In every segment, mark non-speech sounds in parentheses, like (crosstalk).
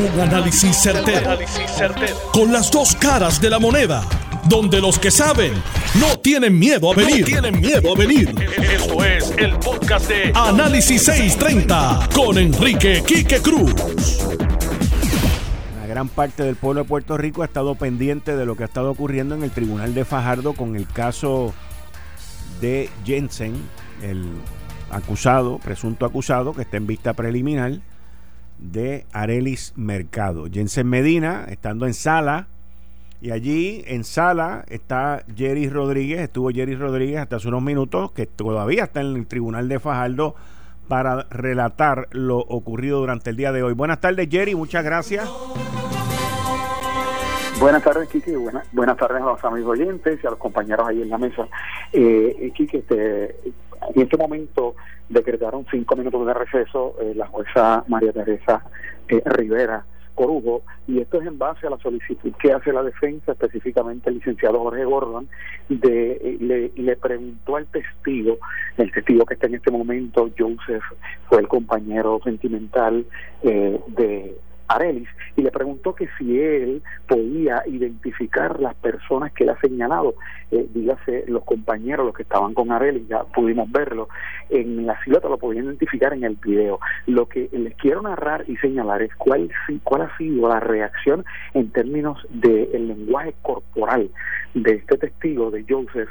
Un análisis certero, Con las dos caras de la moneda. Donde los que saben no tienen miedo a venir. tienen miedo a venir. Esto es el podcast de Análisis 630 con Enrique Quique Cruz. La gran parte del pueblo de Puerto Rico ha estado pendiente de lo que ha estado ocurriendo en el Tribunal de Fajardo con el caso de Jensen, el acusado, presunto acusado, que está en vista preliminar de Arelis Mercado. Jensen Medina, estando en sala, y allí en sala está Jerry Rodríguez, estuvo Jerry Rodríguez hasta hace unos minutos, que todavía está en el tribunal de Fajardo para relatar lo ocurrido durante el día de hoy. Buenas tardes, Jerry, muchas gracias. Buenas tardes, Kiki. Buenas, buenas tardes a los amigos oyentes y a los compañeros ahí en la mesa. Eh, Kiki, este, en este momento decretaron cinco minutos de receso eh, la jueza María Teresa eh, Rivera Corujo, y esto es en base a la solicitud que hace la defensa, específicamente el licenciado Jorge Gordon, de, eh, le, le preguntó al testigo, el testigo que está en este momento, Joseph, fue el compañero sentimental de Arelis y le preguntó que si él podía identificar las personas que él ha señalado, eh, dígase los compañeros, los que estaban con Arelis, ya pudimos verlo, en la silueta lo podían identificar en el video. Lo que les quiero narrar y señalar es cuál, cuál ha sido la reacción en términos del lenguaje corporal de este testigo, de Joseph.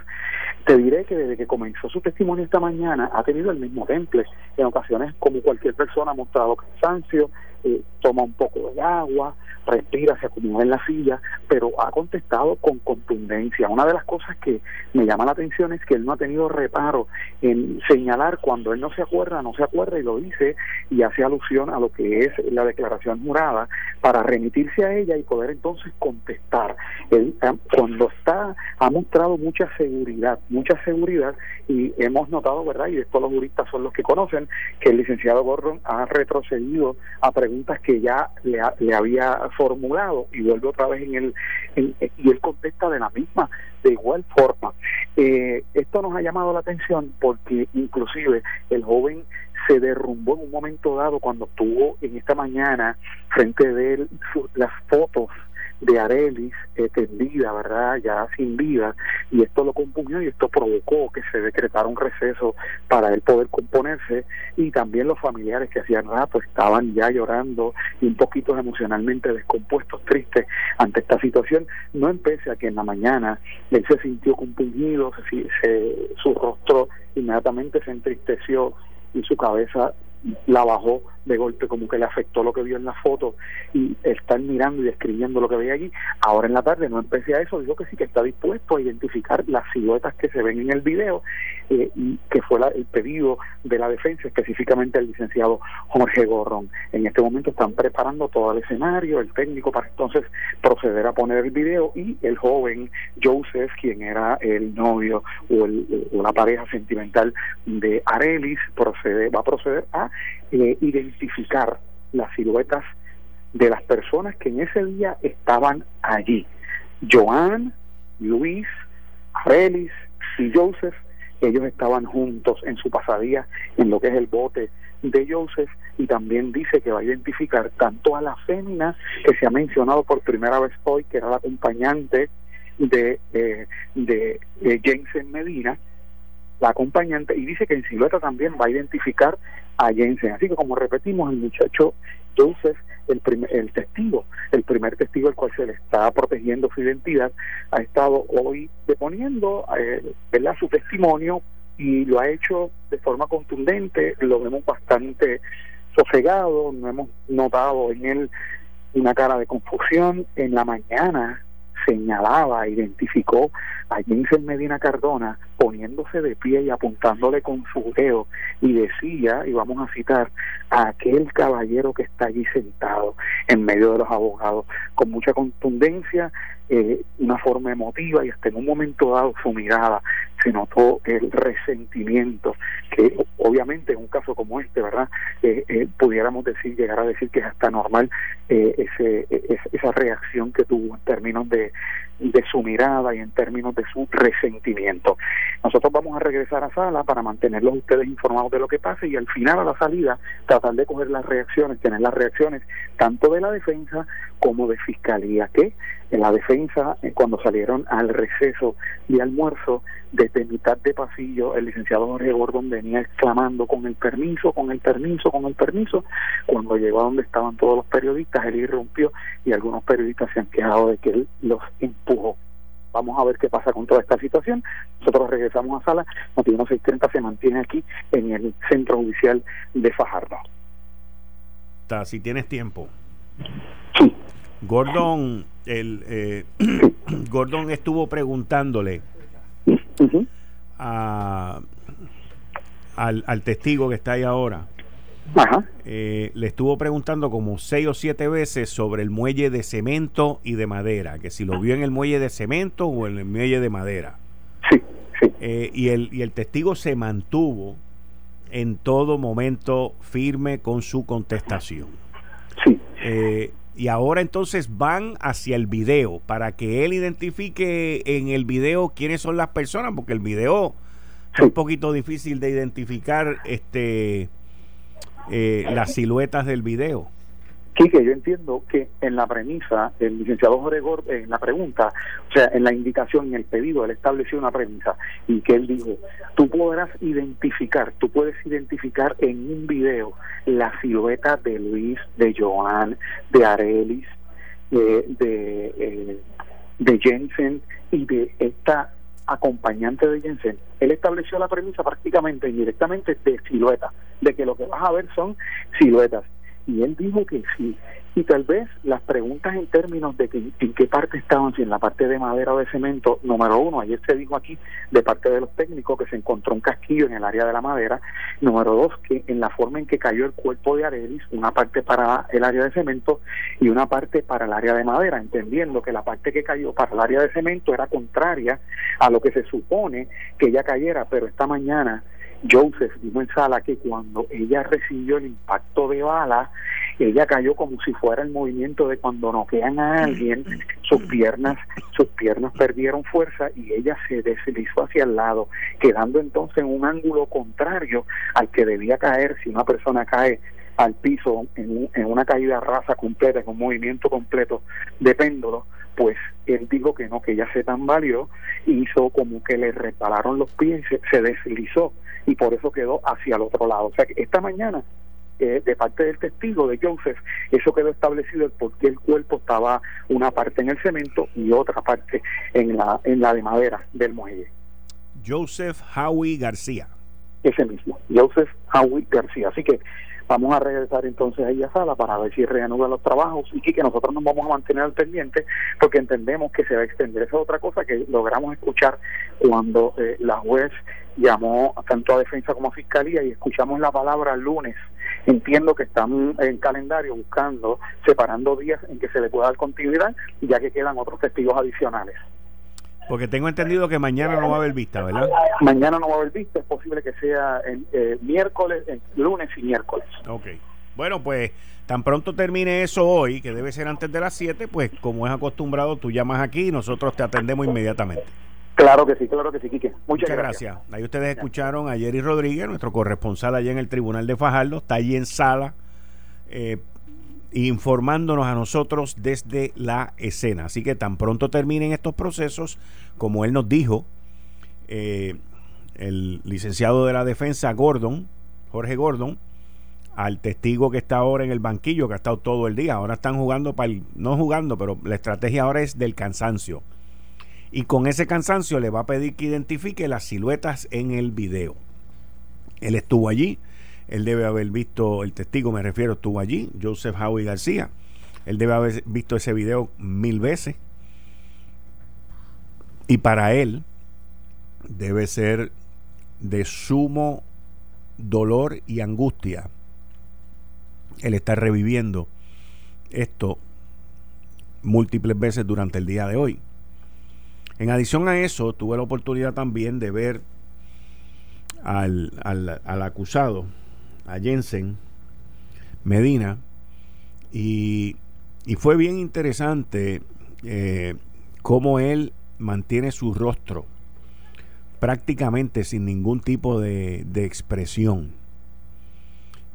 Te diré que desde que comenzó su testimonio esta mañana ha tenido el mismo temple. En ocasiones, como cualquier persona, ha mostrado cansancio, eh, toma un poco de agua, respira, se acomoda en la silla, pero ha contestado con contundencia. Una de las cosas que me llama la atención es que él no ha tenido reparo en señalar cuando él no se acuerda, no se acuerda y lo dice y hace alusión a lo que es la declaración jurada para remitirse a ella y poder entonces contestar. Él eh, cuando está ha mostrado mucha seguridad, mucha seguridad y hemos notado, ¿verdad? Y esto los juristas son los que conocen que el licenciado Gordon ha retrocedido a preguntas que ya le, le había formulado y vuelve otra vez en el y él contesta de la misma de igual forma. Eh, esto nos ha llamado la atención porque inclusive el joven se derrumbó en un momento dado cuando estuvo en esta mañana frente de él las fotos de Arelis eh, tendida, ¿verdad? Ya sin vida, y esto lo compugnó y esto provocó que se decretara un receso para él poder componerse y también los familiares que hacían rato estaban ya llorando y un poquito emocionalmente descompuestos, tristes ante esta situación, no empecé a que en la mañana él se sintió compungido, se, su rostro inmediatamente se entristeció y su cabeza la bajó de golpe como que le afectó lo que vio en la foto y estar mirando y describiendo lo que veía allí. Ahora en la tarde no empecé a eso, dijo que sí que está dispuesto a identificar las siluetas que se ven en el video eh, y que fue el pedido de la defensa, específicamente el licenciado Jorge Gorrón. En este momento están preparando todo el escenario, el técnico para entonces proceder a poner el video y el joven Joseph, quien era el novio o, el, o la pareja sentimental de Arelis, procede, va a proceder a eh, identificar las siluetas de las personas que en ese día estaban allí. Joan, Luis, Arelis y Joseph, ellos estaban juntos en su pasadía en lo que es el bote de Joseph y también dice que va a identificar tanto a la fémina que se ha mencionado por primera vez hoy, que era la acompañante de, eh, de, Jensen Medina, la acompañante, y dice que en silueta también va a identificar a Jensen. Así que como repetimos, el muchacho Joseph, el, primer, el testigo, el primer testigo al cual se le está protegiendo su identidad, ha estado hoy deponiendo eh, su testimonio y lo ha hecho de forma contundente, lo vemos bastante sosegado, no hemos notado en él una cara de confusión. En la mañana señalaba, identificó a Jensen Medina Cardona poniéndose de pie y apuntándole con su dedo y decía, y vamos a citar, a aquel caballero que está allí sentado en medio de los abogados, con mucha contundencia, eh, una forma emotiva y hasta en un momento dado su mirada se notó el resentimiento que obviamente en un caso como este verdad eh, eh, pudiéramos decir llegar a decir que es hasta normal ese, esa reacción que tuvo en términos de su mirada y en términos de su resentimiento. Nosotros vamos a regresar a sala para mantenerlos ustedes informados de lo que pase y al final a la salida tratar de coger las reacciones, tener las reacciones tanto de la defensa como de fiscalía, que en la defensa, eh, cuando salieron al receso de almuerzo, desde mitad de pasillo, el licenciado Jorge Gordon venía exclamando con el permiso, con el permiso, con el permiso. Cuando llegó a donde estaban todos los periodistas, él irrumpió y algunos periodistas se han quejado de que él los empujó. Vamos a ver qué pasa con toda esta situación. Nosotros regresamos a sala. Noticiero 630 se mantiene aquí en el centro judicial de Fajardo. Si tienes tiempo. Sí. Gordon, el, eh, (clears throat) Gordon estuvo preguntándole a, al, al, testigo que está ahí ahora. Eh, le estuvo preguntando como seis o siete veces sobre el muelle de cemento y de madera, que si lo vio en el muelle de cemento o en el muelle de madera. Sí, sí. Eh, y, el, y el testigo se mantuvo en todo momento firme con su contestación. Sí. Eh, y ahora entonces van hacia el video para que él identifique en el video quiénes son las personas, porque el video es un poquito difícil de identificar este eh, las siluetas del video. Quique, yo entiendo que en la premisa, el licenciado Jorge Gordon, en la pregunta, o sea, en la indicación, en el pedido, él estableció una premisa y que él dijo, tú podrás identificar, tú puedes identificar en un video la silueta de Luis, de Joan, de Arelis, de, de, eh, de Jensen y de esta acompañante de Jensen, él estableció la premisa prácticamente indirectamente de silueta, de que lo que vas a ver son siluetas. Y él dijo que sí. Y tal vez las preguntas en términos de que, en qué parte estaban, si en la parte de madera o de cemento, número uno, ayer se dijo aquí de parte de los técnicos que se encontró un casquillo en el área de la madera, número dos, que en la forma en que cayó el cuerpo de Arelis, una parte para el área de cemento y una parte para el área de madera, entendiendo que la parte que cayó para el área de cemento era contraria a lo que se supone que ella cayera, pero esta mañana Joseph dijo en sala que cuando ella recibió el impacto de bala, ella cayó como si fuera el movimiento de cuando noquean a alguien, sus piernas, sus piernas perdieron fuerza y ella se deslizó hacia el lado, quedando entonces en un ángulo contrario al que debía caer si una persona cae al piso en, en una caída rasa completa, en un movimiento completo de péndulo, pues él dijo que no, que ella se tambaleó, hizo como que le repararon los pies, se, se deslizó y por eso quedó hacia el otro lado. O sea que esta mañana eh, de parte del testigo de Joseph, eso quedó establecido el por qué el cuerpo estaba una parte en el cemento y otra parte en la, en la de madera del muelle. Joseph Howie García. Ese mismo, Joseph Howie García. Así que vamos a regresar entonces ahí a sala para ver si reanudan los trabajos y que nosotros nos vamos a mantener al pendiente porque entendemos que se va a extender. Esa es otra cosa que logramos escuchar cuando eh, la juez llamó tanto a defensa como a fiscalía y escuchamos la palabra lunes. Entiendo que están en calendario buscando, separando días en que se le pueda dar continuidad, ya que quedan otros testigos adicionales. Porque tengo entendido que mañana no va a haber vista, ¿verdad? Mañana no va a haber vista, es posible que sea el, eh, miércoles, lunes y miércoles. Ok. Bueno, pues tan pronto termine eso hoy, que debe ser antes de las 7, pues como es acostumbrado, tú llamas aquí y nosotros te atendemos inmediatamente. Claro que sí, claro que sí, Quique. Muchas, gracias. Ahí ustedes escucharon a Jerry Rodríguez, nuestro corresponsal allá en el Tribunal de Fajardo, está allí en sala eh, informándonos a nosotros desde la escena. Así que tan pronto terminen estos procesos, como él nos dijo, eh, el licenciado de la defensa Gordon, Jorge Gordon, al testigo que está ahora en el banquillo, que ha estado todo el día. Ahora están jugando, para no jugando, pero la estrategia ahora es del cansancio. Y con ese cansancio le va a pedir que identifique las siluetas en el video. Él estuvo allí, él debe haber visto, el testigo me refiero, estuvo allí, Joseph Howie García. Él debe haber visto ese video mil veces. Y para él debe ser de sumo dolor y angustia el estar reviviendo esto múltiples veces durante el día de hoy. En adición a eso, tuve la oportunidad también de ver al, al acusado a Jensen Medina y, fue bien interesante eh, cómo él mantiene su rostro prácticamente sin ningún tipo de, de expresión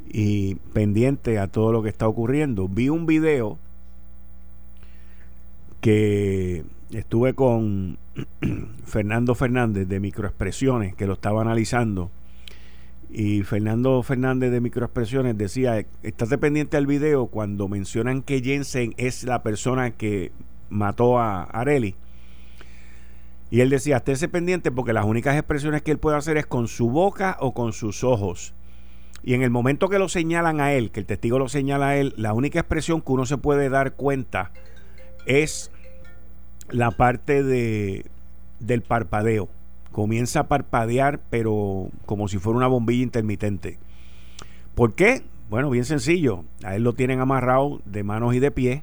y pendiente a todo lo que está ocurriendo. Vi un video que estuve con (clears throat) Fernando Fernández de Microexpresiones, que lo estaba analizando. Y Fernando Fernández de Microexpresiones decía, estate pendiente al video cuando mencionan que Jensen es la persona que mató a Areli. Y él decía, estése pendiente porque las únicas expresiones que él puede hacer es con su boca o con sus ojos. Y en el momento que lo señalan a él, que el testigo lo señala a él, la única expresión que uno se puede dar cuenta es la parte de, del parpadeo. Comienza a parpadear, pero como si fuera una bombilla intermitente. ¿Por qué? Bueno, bien sencillo. A él lo tienen amarrado de manos y de pies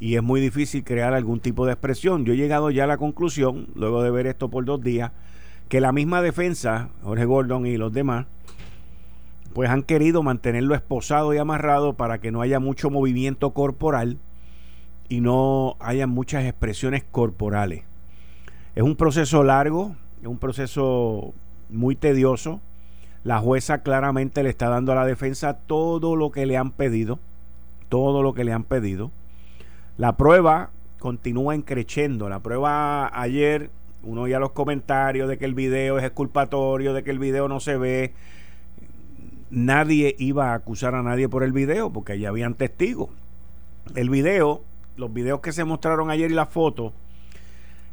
y es muy difícil crear algún tipo de expresión. Yo he llegado ya a la conclusión, luego de ver esto por dos días, que la misma defensa, Jorge Gordon y los demás, pues han querido mantenerlo esposado y amarrado para que no haya mucho movimiento corporal y no haya muchas expresiones corporales. Es un proceso largo, es un proceso muy tedioso. La jueza claramente le está dando a la defensa todo lo que le han pedido, todo lo que le han pedido. La prueba continúa encrechendo. La prueba ayer, uno oía los comentarios de que el video es exculpatorio, de que el video no se ve. Nadie iba a acusar a nadie por el video porque ya habían testigos. El video los videos que se mostraron ayer y las fotos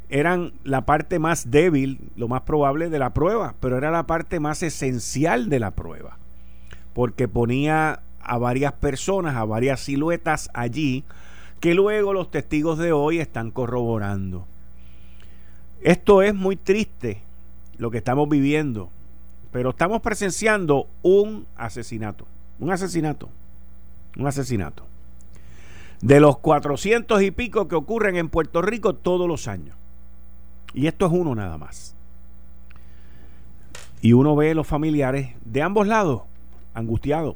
eran la parte más débil, lo más probable, de la prueba, pero era la parte más esencial de la prueba, porque ponía a varias personas, a varias siluetas allí, que luego los testigos de hoy están corroborando. Esto es muy triste, lo que estamos viviendo, pero estamos presenciando un asesinato, un asesinato, un asesinato de los 400 y pico que ocurren en Puerto Rico todos los años. Y esto es uno nada más. Y uno ve los familiares de ambos lados angustiados.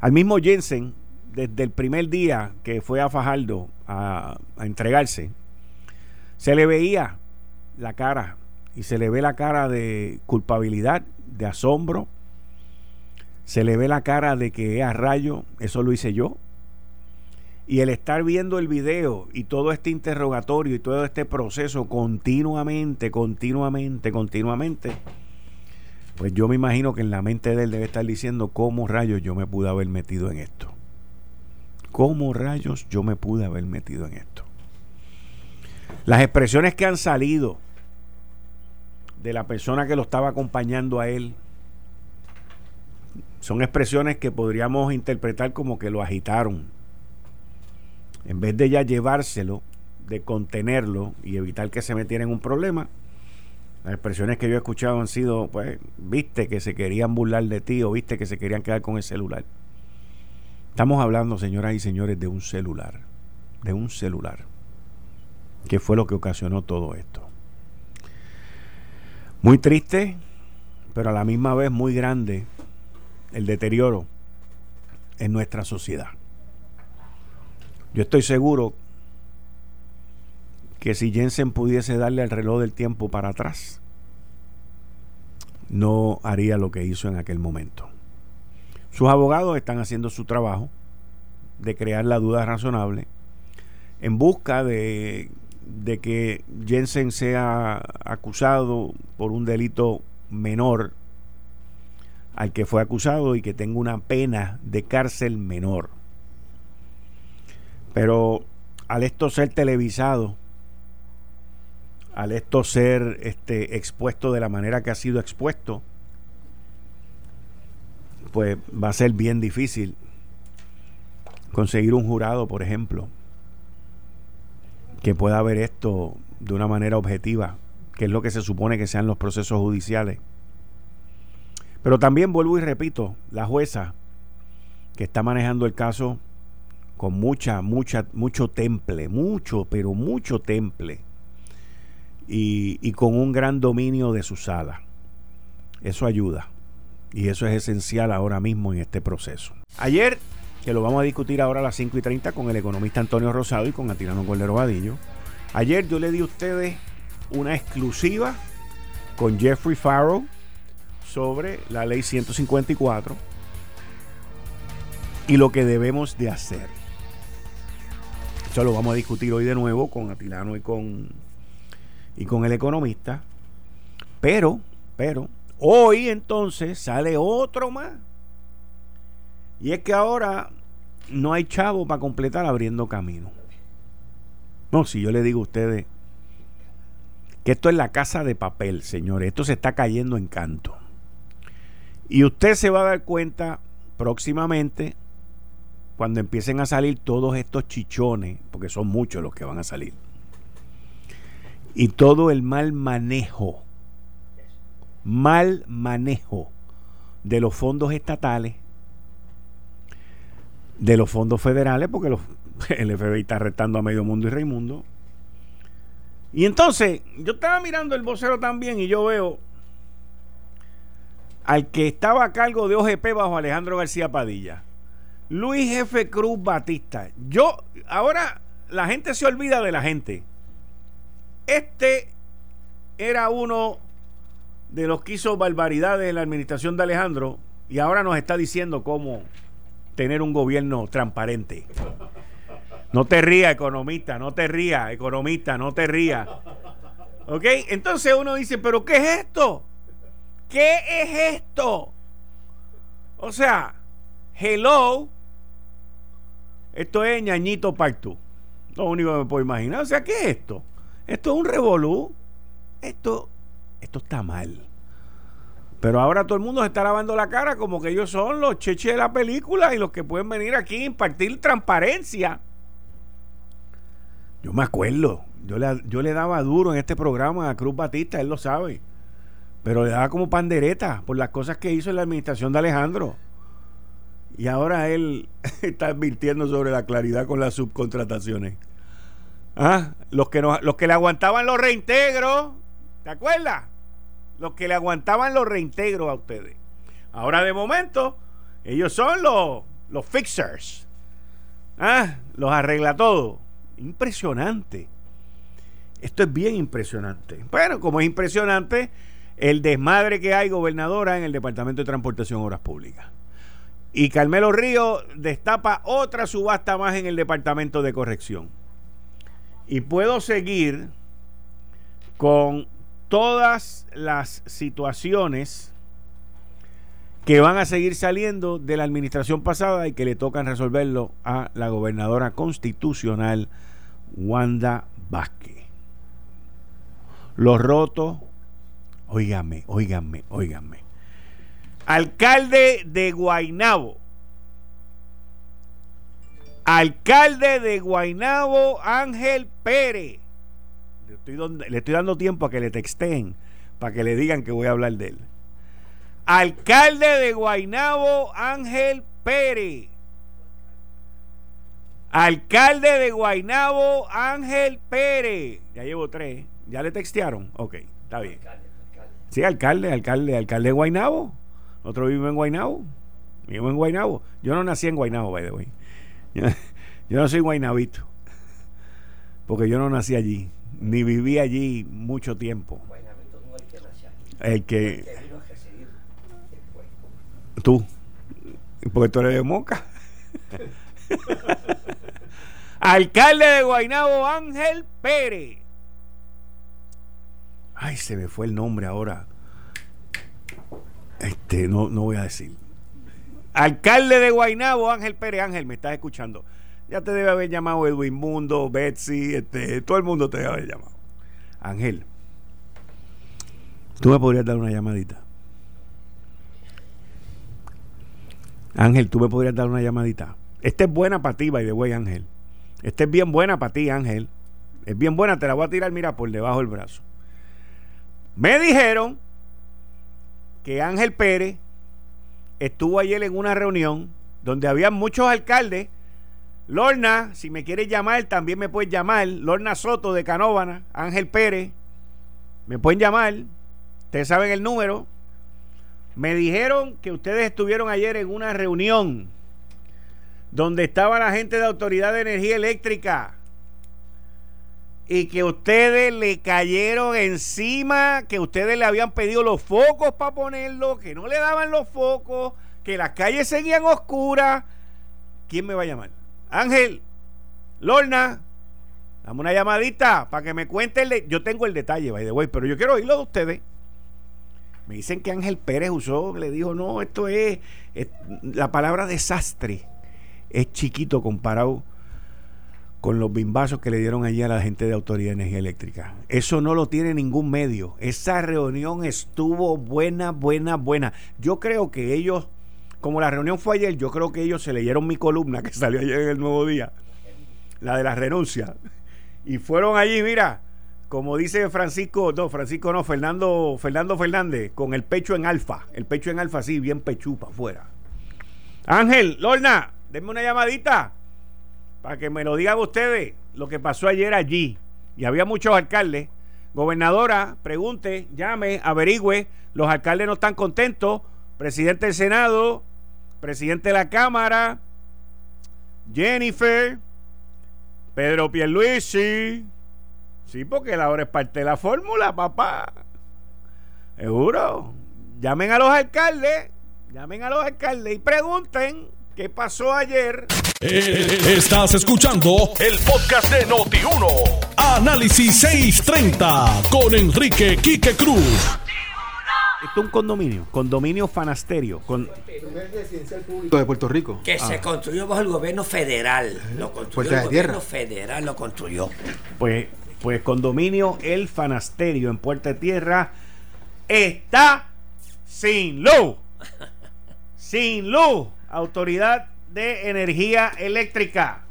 Al mismo Jensen, desde el primer día que fue a Fajardo a, entregarse, se le veía la cara y se le ve la cara de culpabilidad, de asombro, se le ve la cara de que a rayo, eso lo hice yo, y el estar viendo el video y todo este interrogatorio y todo este proceso continuamente, continuamente, continuamente, pues yo me imagino que en la mente de él debe estar diciendo cómo rayos yo me pude haber metido en esto. ¿Cómo rayos yo me pude haber metido en esto? Las expresiones que han salido de la persona que lo estaba acompañando a él son expresiones que podríamos interpretar como que lo agitaron en vez de ya llevárselo, de contenerlo y evitar que se metiera en un problema, las expresiones que yo he escuchado han sido, pues, viste que se querían burlar de ti o viste que se querían quedar con el celular. Estamos hablando, señoras y señores, de un celular, de un celular, que fue lo que ocasionó todo esto. Muy triste, pero a la misma vez muy grande el deterioro en nuestra sociedad. Yo estoy seguro que si Jensen pudiese darle el reloj del tiempo para atrás, no haría lo que hizo en aquel momento. Sus abogados están haciendo su trabajo de crear la duda razonable en busca de, de que Jensen sea acusado por un delito menor al que fue acusado y que tenga una pena de cárcel menor. Pero al esto ser televisado, al esto ser este, expuesto de la manera que ha sido expuesto, pues va a ser bien difícil conseguir un jurado, por ejemplo, que pueda ver esto de una manera objetiva, que es lo que se supone que sean los procesos judiciales. Pero también vuelvo y repito, la jueza que está manejando el caso con mucha, mucha, mucho temple, mucho, pero mucho temple, y, y con un gran dominio de su sala. Eso ayuda. Y eso es esencial ahora mismo en este proceso. Ayer, que lo vamos a discutir ahora a las 5 y 30 con el economista Antonio Rosado y con Atirano Cordero Vadillo, Ayer yo le di a ustedes una exclusiva con Jeffrey Farrow sobre la ley 154 y lo que debemos de hacer. Eso lo vamos a discutir hoy de nuevo con Atilano y con, y con el economista. Pero, pero, hoy entonces sale otro más. Y es que ahora no hay chavo para completar abriendo camino. No, si yo le digo a ustedes que esto es la casa de papel, señores, esto se está cayendo en canto. Y usted se va a dar cuenta próximamente cuando empiecen a salir todos estos chichones, porque son muchos los que van a salir. Y todo el mal manejo, mal manejo de los fondos estatales, de los fondos federales, porque los, (laughs) el FBI está retando a medio mundo y Raimundo. Y entonces, yo estaba mirando el vocero también y yo veo al que estaba a cargo de OGP bajo Alejandro García Padilla, Luis F. Cruz Batista. Yo, ahora la gente se olvida de la gente. Este era uno de los que hizo barbaridades en la administración de Alejandro y ahora nos está diciendo cómo tener un gobierno transparente. No te rías, economista, no te rías, economista, no te rías. ¿Ok? Entonces uno dice, ¿pero qué es esto? ¿Qué es esto? O sea, hello. Esto es ñañito pacto. Lo único que me puedo imaginar. O sea, ¿qué es esto? Esto es un revolú. Esto, esto está mal. Pero ahora todo el mundo se está lavando la cara como que ellos son los cheches de la película y los que pueden venir aquí a impartir transparencia. Yo me acuerdo, yo le, yo le daba duro en este programa a Cruz Batista, él lo sabe. Pero le daba como pandereta por las cosas que hizo en la administración de Alejandro. Y ahora él (laughs) está advirtiendo sobre la claridad con las subcontrataciones. Ah, los que, los que le aguantaban los reintegros, ¿te acuerdas? Los que le aguantaban los reintegros a ustedes. Ahora de momento, ellos son los, los fixers. Ah, los arregla todo. Impresionante. Esto es bien impresionante. Bueno, como es impresionante el desmadre que hay, gobernadora, en el Departamento de Transportación y Obras Públicas. Y Carmelo Río destapa otra subasta más en el Departamento de Corrección. Y puedo seguir con todas las situaciones que van a seguir saliendo de la administración pasada y que le tocan resolverlo a la gobernadora constitucional Wanda Vázquez. Los rotos, óigame, óigame, óigame. Alcalde de Guainabo. Alcalde de Guainabo, Ángel Pérez le estoy dando tiempo a que le texten para que le digan que voy a hablar de él. Alcalde de Guainabo, Ángel Pérez. Alcalde de Guainabo, Ángel Pérez. Ya llevo tres. ¿Ya le textearon? Ok, está bien. Sí, alcalde, alcalde, alcalde de Guainabo. Otro vive en Guainabo. Vivo en Guainabo. Yo no nací en Guainabo, by the way. (laughs) Yo no soy guainabito. Porque yo no nací allí ni viví allí mucho tiempo. El que. Tú. Porque tú eres de Moca. (laughs) Alcalde de Guainabo, Ángel Pérez. Ay, se me fue el nombre ahora. Este, no, no voy a decir. Alcalde de Guainabo, Ángel Pérez. Ángel, me estás escuchando. Ya te debe haber llamado Edwin Mundo, Betsy, este, todo el mundo te debe haber llamado. Ángel, tú me podrías dar una llamadita. Ángel, tú me podrías dar una llamadita. Esta es buena para ti, by the way, Ángel. Esta es bien buena para ti, Ángel. Es bien buena, te la voy a tirar, mira, por debajo del brazo. Me dijeron que Ángel Pérez estuvo ayer en una reunión donde había muchos alcaldes Lorna, si me quieres llamar, también me puedes llamar. Lorna Soto de Canóvana, Ángel Pérez, me pueden llamar. Ustedes saben el número. Me dijeron que ustedes estuvieron ayer en una reunión donde estaba la gente de Autoridad de Energía Eléctrica y que ustedes le cayeron encima, que ustedes le habían pedido los focos para ponerlo, que no le daban los focos, que las calles seguían oscuras. ¿Quién me va a llamar? Ángel, Lorna, dame una llamadita para que me cuente el Yo tengo el detalle, by the way, pero yo quiero oírlo de ustedes. Me dicen que Ángel Pérez usó, le dijo, no, esto es la palabra desastre es chiquito comparado con los bimbazos que le dieron allí a la gente de Autoridad de Energía Eléctrica. Eso no lo tiene ningún medio. Esa reunión estuvo buena, buena, buena. Yo creo que ellos, como la reunión fue ayer, yo creo que ellos se leyeron mi columna que (laughs) salió ayer en el Nuevo Día, la de la renuncia, y fueron allí, mira, como dice Francisco, no, Francisco no, Fernando, Fernando Fernández, con el pecho en alfa, el pecho en alfa así, bien pechupa afuera. Ángel, Lorna, denme una llamadita para que me lo digan ustedes lo que pasó ayer allí. Y había muchos alcaldes. Gobernadora, pregunte, llame, averigüe. Los alcaldes no están contentos. Presidente del Senado, presidente de la Cámara, Jennifer, Pedro Pierluisi. Sí, porque la hora es parte de la fórmula, papá. Seguro. Llamen a los alcaldes, llamen a los alcaldes y pregunten qué pasó ayer. Eh, estás escuchando el podcast de Noti1. Análisis 630 con Enrique Quique Cruz. Esto es un condominio, condominio fanasterio. Con... El primer residencial público de Puerto Rico. Que se ah. construyó bajo el gobierno federal. Lo construyó el gobierno federal, lo construyó. Pues, pues condominio El Fanasterio en Puerta de Tierra está sin luz. sin luz. Autoridad de Energía Eléctrica.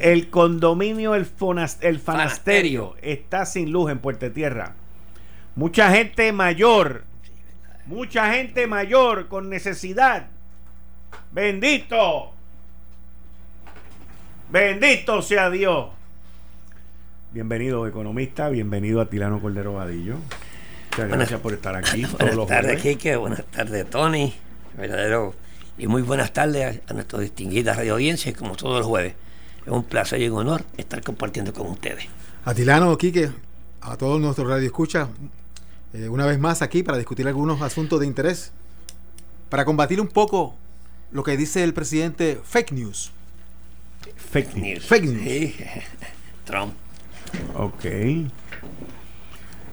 El condominio El, Fanasterio está sin luz en Puerto Tierra. Mucha gente mayor, mucha gente mayor con necesidad. Bendito. Bendito sea Dios. Bienvenido, economista. Bienvenido a Tilano Cordero Vadillo. Muchas gracias por estar aquí. (laughs) Buenas tardes, Kike. Buenas tardes, Tony verdadero y muy buenas tardes a, nuestros distinguidas radio audiencias como todos los jueves. Es un placer y un honor estar compartiendo con ustedes. Atilano, Quique, a todos nuestros radioescuchas, eh, una vez más aquí para discutir algunos asuntos de interés, para combatir un poco lo que dice el presidente fake news. Fake news. Fake news. (laughs) Trump. Ok.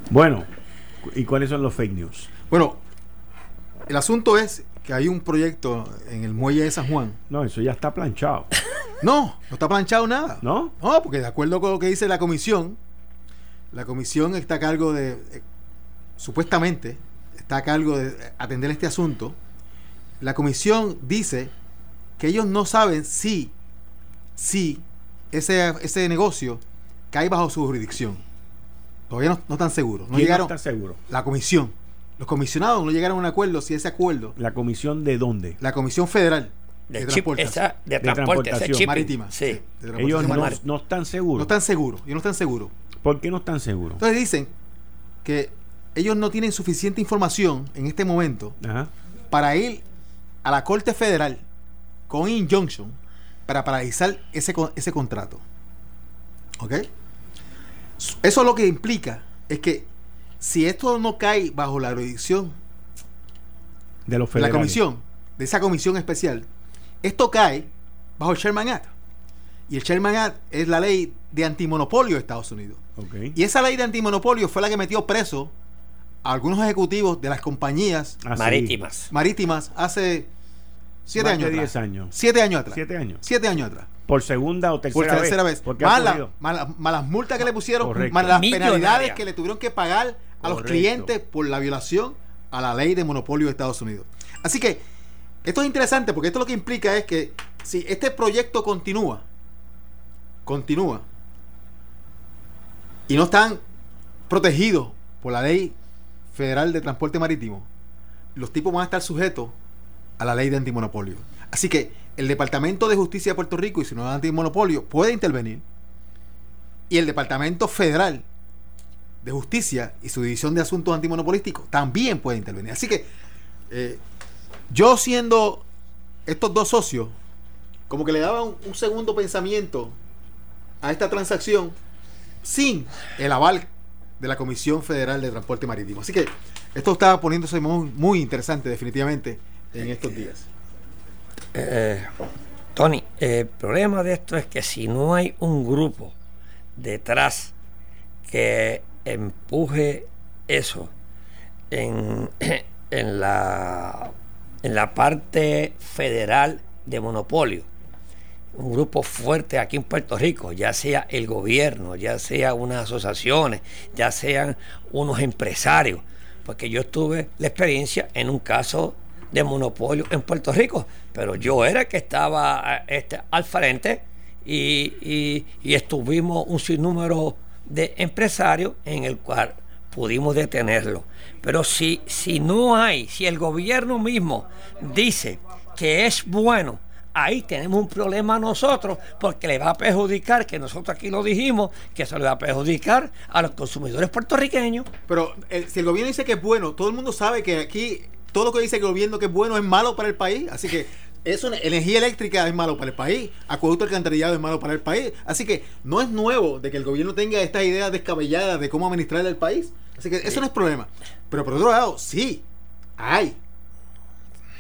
Bueno, ¿y cuáles son los fake news? Bueno, el asunto es que hay un proyecto en el muelle de San Juan. No, eso ya está planchado. (laughs) No, no está planchado nada. ¿No? No, porque de acuerdo con lo que dice la comisión, la comisión está a cargo de, eh, supuestamente, está a cargo de atender este asunto. La comisión dice que ellos no saben si, si ese, ese negocio cae bajo su jurisdicción. Todavía no, no están seguros. No llegaron. No está seguro? La comisión. Los comisionados no llegaron a un acuerdo si ese acuerdo. ¿La comisión de dónde? La Comisión Federal de, de, transportación marítima. Sí. ellos no, están seguros. No están seguros. Ellos no están seguros. ¿Por qué no están seguros? Entonces dicen que ellos no tienen suficiente información en este momento para ir a la Corte Federal con injunction para paralizar ese, ese contrato. ¿Ok? Eso lo que implica es que si esto no cae bajo la jurisdicción de, los la comisión, de esa comisión especial, esto cae bajo el Sherman Act. Y el Sherman Act es la ley de antimonopolio de Estados Unidos. Y esa ley de antimonopolio fue la que metió preso a algunos ejecutivos de las compañías ah, marítimas. marítimas hace siete años atrás. años. Siete años atrás. Siete años. Siete años atrás. Por segunda o tercera, Por tercera vez. Malas multas que le pusieron, malas las penalidades que le tuvieron que pagar a los clientes por la violación a la ley de monopolio de Estados Unidos. Así que esto es interesante porque esto lo que implica es que si este proyecto continúa, continúa, y no están protegidos por la ley federal de transporte marítimo, los tipos van a estar sujetos a la ley de antimonopolio. Así que el Departamento de Justicia de Puerto Rico y su nuevo antimonopolio puede intervenir y el Departamento Federal de Justicia y su División de Asuntos Antimonopolísticos también puede intervenir. Así que eh, yo siendo estos dos socios, como que le daban un, segundo pensamiento a esta transacción sin el aval de la Comisión Federal de Transporte Marítimo. Así que esto está poniéndose muy, muy interesante definitivamente en estos días. Eh, Tony, el problema de esto es que si no hay un grupo detrás que empuje eso en, (clears throat) en, la, en la parte federal de monopolio, un grupo fuerte aquí en Puerto Rico, ya sea el gobierno, ya sea unas asociaciones, ya sean unos empresarios, porque yo tuve la experiencia en un caso de monopolio en Puerto Rico, pero yo era el que estaba este, al frente y, y, estuvimos un sinnúmero de empresarios en el cual pudimos detenerlo. Pero si, si no hay, si el gobierno mismo dice que es bueno ahí tenemos un problema nosotros porque le va a perjudicar, que nosotros aquí lo dijimos, que eso le va a perjudicar a los consumidores puertorriqueños. Pero eh, si el gobierno dice que es bueno, todo el mundo sabe que aquí todo lo que dice el gobierno que es bueno es malo para el país, así que eso, energía eléctrica es malo para el país, acueducto alcantarillado es malo para el país, así que no es nuevo de que el gobierno tenga estas ideas descabelladas de cómo administrar el país, así que eso no es problema. Pero por otro lado, sí, hay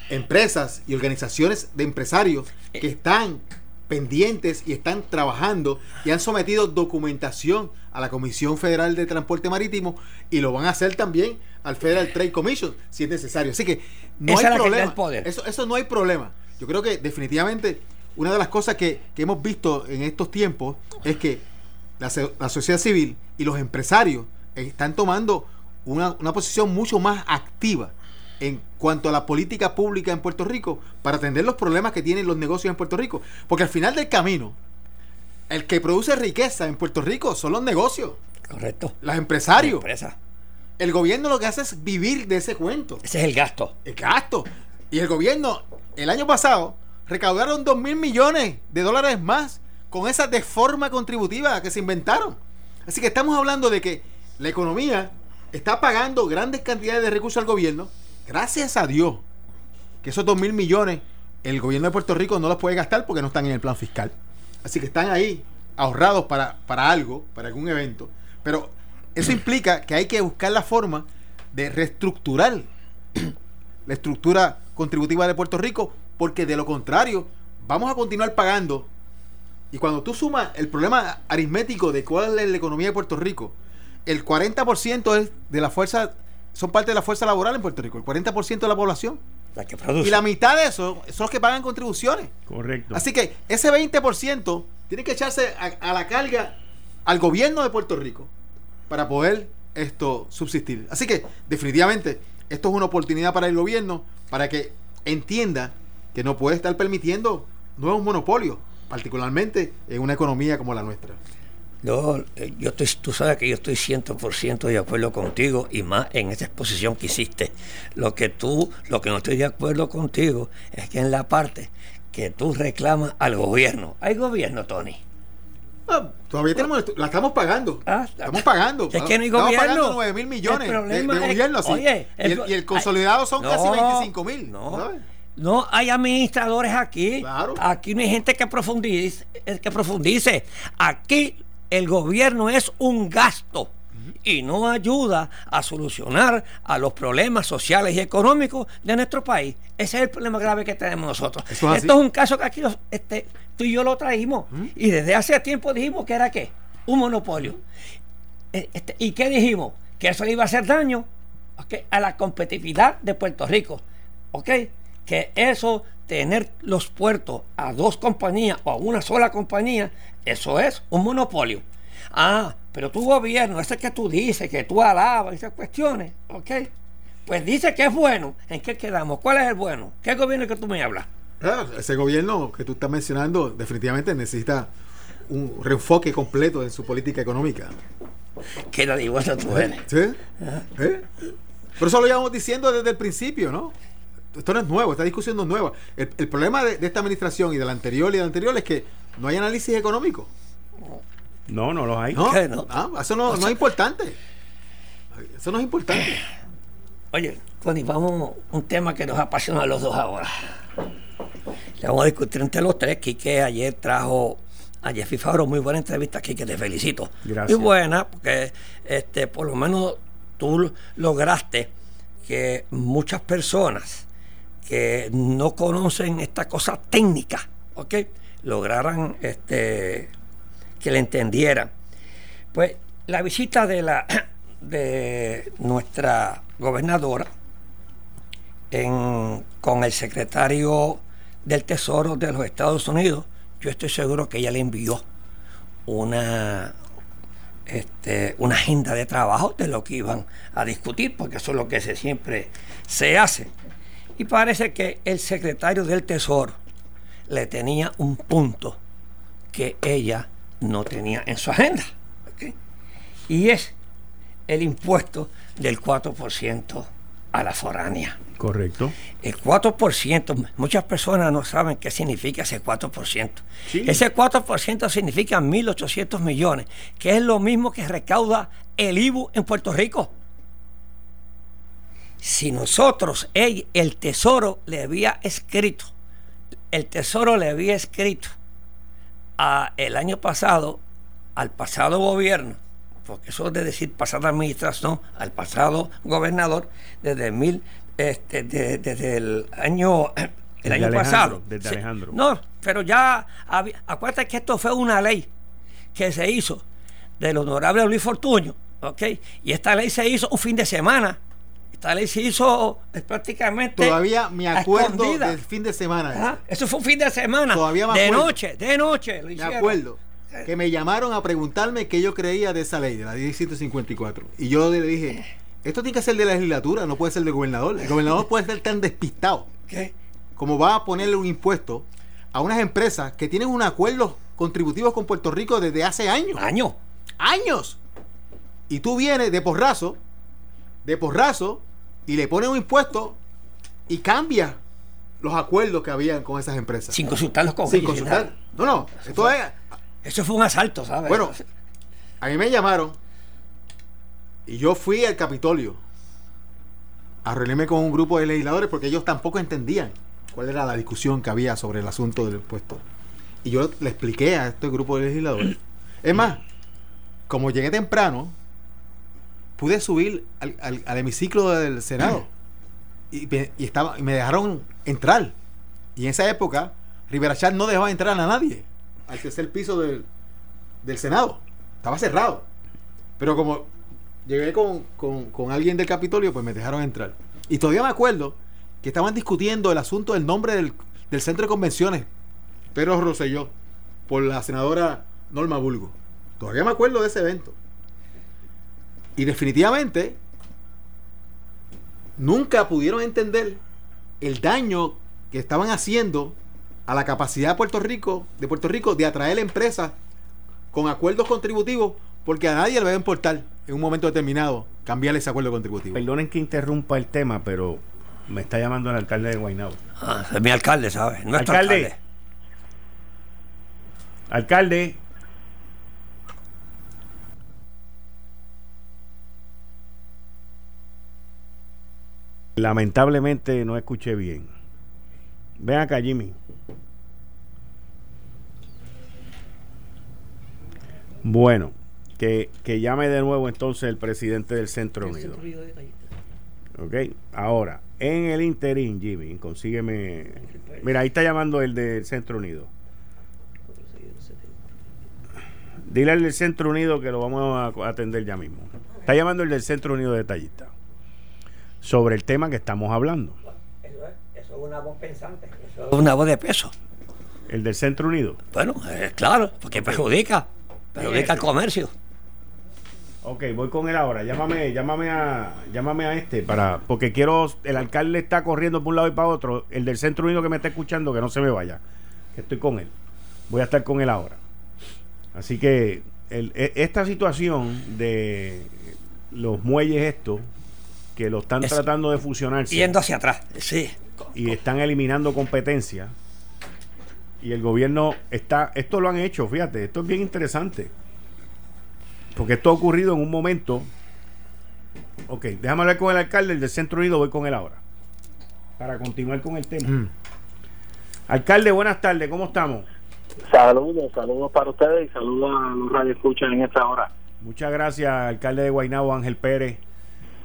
empresas y organizaciones de empresarios eh. que están pendientes y están trabajando y han sometido documentación a la Comisión Federal de Transporte Marítimo y lo van a hacer también al Federal Trade Commission si es necesario. Así que no hay problema. Eso, eso no hay problema. Yo creo que definitivamente una de las cosas que, hemos visto en estos tiempos es que la, la sociedad civil y los empresarios están tomando una, una posición mucho más activa en cuanto a la política pública en Puerto Rico para atender los problemas que tienen los negocios en Puerto Rico. Porque al final del camino, el que produce riqueza en Puerto Rico son los negocios. Correcto. Los empresarios. El gobierno lo que hace es vivir de ese cuento. Ese es el gasto. El gasto. Y el gobierno, el año pasado, recaudaron 2 mil millones de dólares más con esa deforma contributiva que se inventaron. Así que estamos hablando de que la economía está pagando grandes cantidades de recursos al gobierno gracias a Dios, que esos dos mil millones el gobierno de Puerto Rico no los puede gastar porque no están en el plan fiscal. Así que están ahí ahorrados para, para algo, para algún evento. Pero eso implica que hay que buscar la forma de reestructurar la estructura contributiva de Puerto Rico, porque de lo contrario, vamos a continuar pagando. Y cuando tú sumas el problema aritmético de cuál es la economía de Puerto Rico, el 40% es de la fuerza son parte de la fuerza laboral en Puerto Rico, el 40% de la población. La que produce. Y la mitad de eso son los que pagan contribuciones. Correcto. Así que ese 20% tiene que echarse a, la carga al gobierno de Puerto Rico para poder esto subsistir. Así que definitivamente esto es una oportunidad para el gobierno para que entienda que no puede estar permitiendo nuevos monopolios, particularmente en una economía como la nuestra. Yo, eh, yo estoy, tú sabes que yo estoy 100% de acuerdo contigo y más en esa exposición que hiciste. Lo que tú, lo que no estoy de acuerdo contigo es que en la parte que tú reclamas al gobierno, hay gobierno, Tony. Ah, todavía tenemos, la estamos pagando. Ah, estamos pagando. Es que no hay estamos gobierno. pagando 9 mil millones de, gobierno. Así. Oye, y, el, consolidado son casi 25 mil. No, no hay administradores aquí. Aquí no hay gente que profundice, que profundice. Aquí el gobierno es un gasto y no ayuda a solucionar a los problemas sociales y económicos de nuestro país. Ese es el problema grave que tenemos nosotros. Esto es un caso que aquí este, tú y yo lo traímos y desde hace tiempo dijimos que era qué? Un monopolio. E, este, ¿Y qué dijimos? Que eso le iba a hacer daño a la competitividad de Puerto Rico. ¿Ok? Que eso, tener los puertos a dos compañías o a una sola compañía, eso es un monopolio. Ah, pero tu gobierno, ese que tú dices, que tú alabas, esas cuestiones, ¿ok? Pues dice que es bueno. ¿En qué quedamos? ¿Cuál es el bueno? ¿Qué gobierno que tú me hablas? Ah, ese gobierno que tú estás mencionando definitivamente necesita un reenfoque completo en su política económica. La igual tú eres. ¿Sí? ¿Eh? Por eso lo llevamos diciendo desde el principio, ¿no? Esto no es nuevo, esta discusión no es nueva. El, problema de, de, esta administración y de la anterior y de la anterior es que no hay análisis económico. No, no los hay. No, ah, eso no, es importante. Eso no es importante. Oye, Tony, vamos a un tema que nos apasiona a los dos ahora. Le vamos a discutir entre los tres. Quique ayer trajo a Jeffy Fabro, muy buena entrevista aquí, que te felicito. Gracias. Muy buena, porque este, por lo menos tú lograste que muchas personas que no conocen esta cosa técnica, ¿ok? Lograran este, que le entendieran. Pues la visita de la (clears throat) de nuestra gobernadora con el secretario del Tesoro de los Estados Unidos, yo estoy seguro que ella le envió una, este, una agenda de trabajo de lo que iban a discutir, porque eso es lo que se, siempre se hace. Y parece que el secretario del Tesoro le tenía un punto que ella no tenía en su agenda. Y es el impuesto del 4% a la foránea. Correcto. El 4%, muchas personas no saben qué significa ese 4%. Sí. Ese 4% significa 1.800 millones, que es lo mismo que recauda el IBU en Puerto Rico. Si nosotros, el, el Tesoro le había escrito, el Tesoro le había escrito a el año pasado, al pasado gobierno, porque eso es de decir pasada administración, al pasado gobernador, desde mil, este, de- desde el año el Desde año Alejandro, pasado. desde. Alejandro. No, pero ya había- acuérdate que esto fue una ley que se hizo del honorable Luis Fortuño, ¿ok? Y esta ley se hizo un fin de semana. Ley se hizo eh, prácticamente. Todavía me acuerdo escondida. del fin de semana. Ajá, Eso fue un fin de semana. Todavía me de acuerdo. noche, de noche. Lo Me acuerdo que me llamaron a preguntarme qué yo creía de esa ley, de la 1754. Y yo le dije, esto tiene que ser de la legislatura, no puede ser del gobernador. El gobernador puede ser tan despistado ¿Qué? como va a ponerle un impuesto a unas empresas que tienen un acuerdo contributivo con Puerto Rico desde hace años. Año. ¡Años! Y tú vienes de porrazo, de porrazo, y le pones un impuesto y cambia los acuerdos que habían con esas empresas. Sin consultarlos con Sin consultar. No, no. Esto es. Eso fue un asalto, ¿sabes? Bueno, a mí me llamaron y yo fui al Capitolio a reunirme con un grupo de legisladores porque ellos tampoco entendían cuál era la discusión que había sobre el asunto del impuesto. Y yo le expliqué a este grupo de legisladores. Es más, como llegué temprano, pude subir al, al- al hemiciclo del Senado y, me- y estaba, y me dejaron entrar. Y en esa época, Rivera Chat no dejaba entrar a nadie al tercer piso del, del Senado. Estaba cerrado. Pero como llegué con, con- con alguien del Capitolio, pues me dejaron entrar. Y todavía me acuerdo que estaban discutiendo el asunto del nombre del, del centro de convenciones, Pedro Rosselló, por la senadora Norma Bulgo. Todavía me acuerdo de ese evento. Y definitivamente nunca pudieron entender el daño que estaban haciendo a la capacidad de Puerto Rico, de Puerto Rico, de atraer empresas con acuerdos contributivos, porque a nadie le va a importar en un momento determinado cambiar ese acuerdo contributivo. Perdonen que interrumpa el tema, pero me está llamando el alcalde de Guaynabo. Ah, es mi alcalde, ¿sabes? Nuestro Alcalde. alcalde. Alcalde. Lamentablemente no escuché bien. Ven acá, Jimmy. Bueno, que, que llame de nuevo entonces el presidente del Centro Unido. Ok, ahora, en el interín, Jimmy, consígueme. Mira, ahí está llamando el del Centro Unido. Dile al del Centro Unido que lo vamos a atender ya mismo. Está llamando el del Centro Unido de Detallista. Sobre el tema que estamos hablando. Eso es, eso es una voz pensante. Eso es una voz de peso. El del Centro Unido. Bueno, eh, claro, porque perjudica. Perjudica al comercio. Ok, voy con él ahora. Llámame, llámame a, llámame a este para, porque quiero, el alcalde está corriendo por un lado y para otro. El del Centro Unido que me está escuchando, que no se me vaya. Que estoy con él. Voy a estar con él ahora. Así que el- e- esta situación de los muelles estos que lo están Es- tratando de fusionarse Yendo hacia atrás, sí. y están eliminando competencia y el gobierno está esto lo han hecho fíjate esto es bien interesante porque esto ha ocurrido en un momento ok déjame hablar con el alcalde el del Centro Unido voy con él ahora para continuar con el tema Mm. alcalde buenas tardes ¿cómo estamos? Saludos, saludos para ustedes y saludos a los radioescuchas en esta hora. Muchas gracias, alcalde de Guaynabo, Ángel Pérez.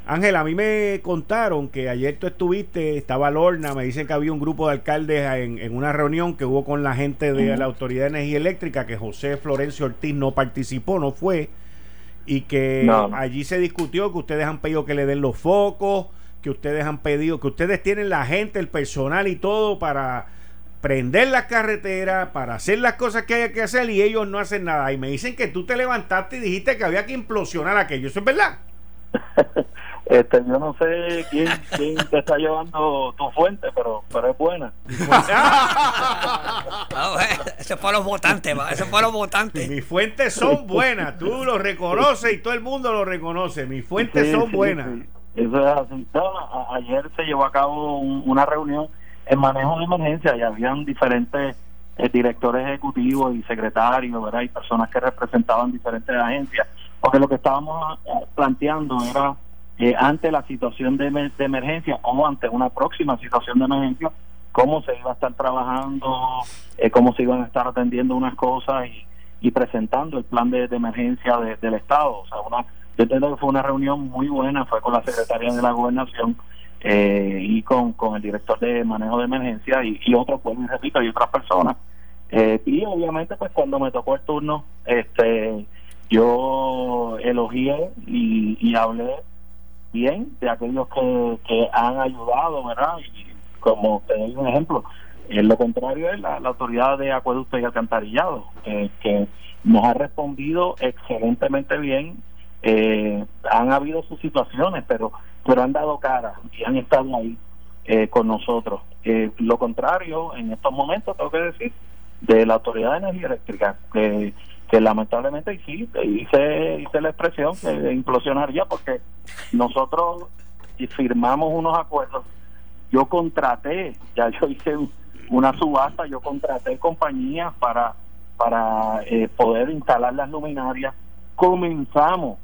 Ángel, a mí me contaron que ayer tú estuviste, estaba Lorna, me dicen que había un grupo de alcaldes en, una reunión que hubo con la gente de la Autoridad de Energía Eléctrica, que José Florencio Ortiz no participó, no fue, y que allí se discutió que ustedes han pedido que le den los focos, que ustedes han pedido, que ustedes tienen la gente, el personal y todo para prender la carretera, para hacer las cosas que hay que hacer y ellos no hacen nada. Y me dicen que tú te levantaste y dijiste que había que implosionar aquello. ¿Eso es verdad? (laughs) Este, yo no sé quién, (laughs) quién te está llevando tu fuente, pero, pero es buena. Eso fue los votantes, eso fue los votantes. Mis fuentes son buenas, tú lo reconoces y todo el mundo lo reconoce. Mis fuentes son buenas. Eso es así. ayer se llevó a cabo una reunión en manejo de emergencia y habían diferentes eh, directores ejecutivos y secretarios, ¿verdad? Y personas que representaban diferentes agencias. Porque lo que estábamos eh, planteando era eh, ante la situación de, de, emergencia o ante una próxima situación de emergencia, cómo se iba a estar trabajando, eh, cómo se iban a estar atendiendo unas cosas y, y presentando el plan de, emergencia del Estado. O sea, una, yo entiendo que fue una reunión muy buena, fue con la secretaria de la Gobernación eh, y con, con el director de manejo de emergencia y, y otros, pues, repito, y otras personas. y obviamente, pues cuando me tocó el turno, este yo elogié y hablé bien de aquellos que, que han ayudado, ¿verdad? Y como te doy un ejemplo, lo contrario es la, autoridad de acueducto y alcantarillado, eh, que nos ha respondido excelentemente bien. Eh, han habido sus situaciones, pero, pero han dado cara y han estado ahí eh, con nosotros. lo contrario, en estos momentos, tengo que decir, de la Autoridad de Energía Eléctrica, que que lamentablemente y sí hice, hice la expresión que implosionaría porque nosotros firmamos unos acuerdos. Yo contraté ya yo hice una subasta yo contraté compañías para para eh, poder instalar las luminarias. Comenzamos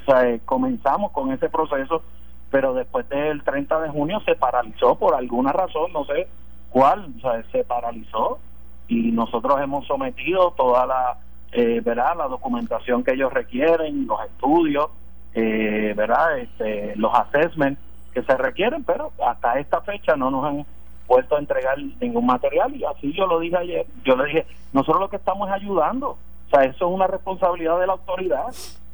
o sea eh, comenzamos con ese proceso pero después del 30 de junio se paralizó por alguna razón no sé cuál o sea se paralizó y nosotros hemos sometido toda la eh, ¿verdad? La documentación que ellos requieren, los estudios, eh, ¿verdad? Este, los assessments que se requieren, pero hasta esta fecha no nos han vuelto a entregar ningún material y así yo lo dije ayer, yo le dije, nosotros lo que estamos es ayudando, o sea, eso es una responsabilidad de la autoridad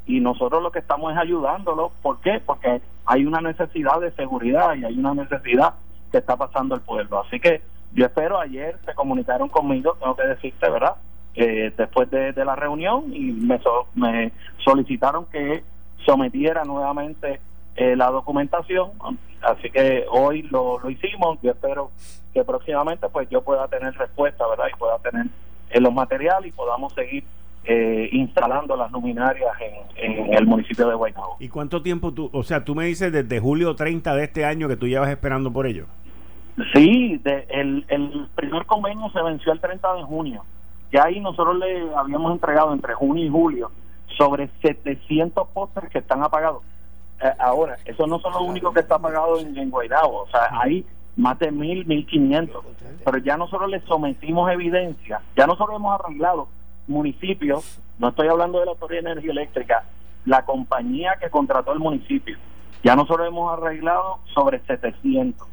y nosotros lo que estamos es ayudándolo, ¿por qué? Porque hay una necesidad de seguridad y hay una necesidad que está pasando el pueblo, así que yo espero, ayer se comunicaron conmigo, tengo que decirte, ¿verdad? Eh, después de, la reunión y me, me solicitaron que sometiera nuevamente eh, la documentación así que hoy lo, lo hicimos y espero que próximamente pues yo pueda tener respuesta verdad y pueda tener eh, los materiales y podamos seguir instalando las luminarias en, el municipio de Guaynabo. ¿Y cuánto tiempo tú, o sea, tú me dices desde julio 30 de este año que tú llevas esperando por ello? Sí, de, el, el primer convenio se venció el 30 de junio ya ahí nosotros le habíamos entregado entre junio y julio sobre 700 postes que están apagados. Eh, ahora, eso no son los únicos que están apagados en, en o sea, hay más de mil, mil quinientos. Pero ya nosotros le sometimos evidencia, ya nosotros hemos arreglado municipios, no estoy hablando de la Autoridad de Energía Eléctrica, la compañía que contrató el municipio, ya nosotros hemos arreglado sobre 700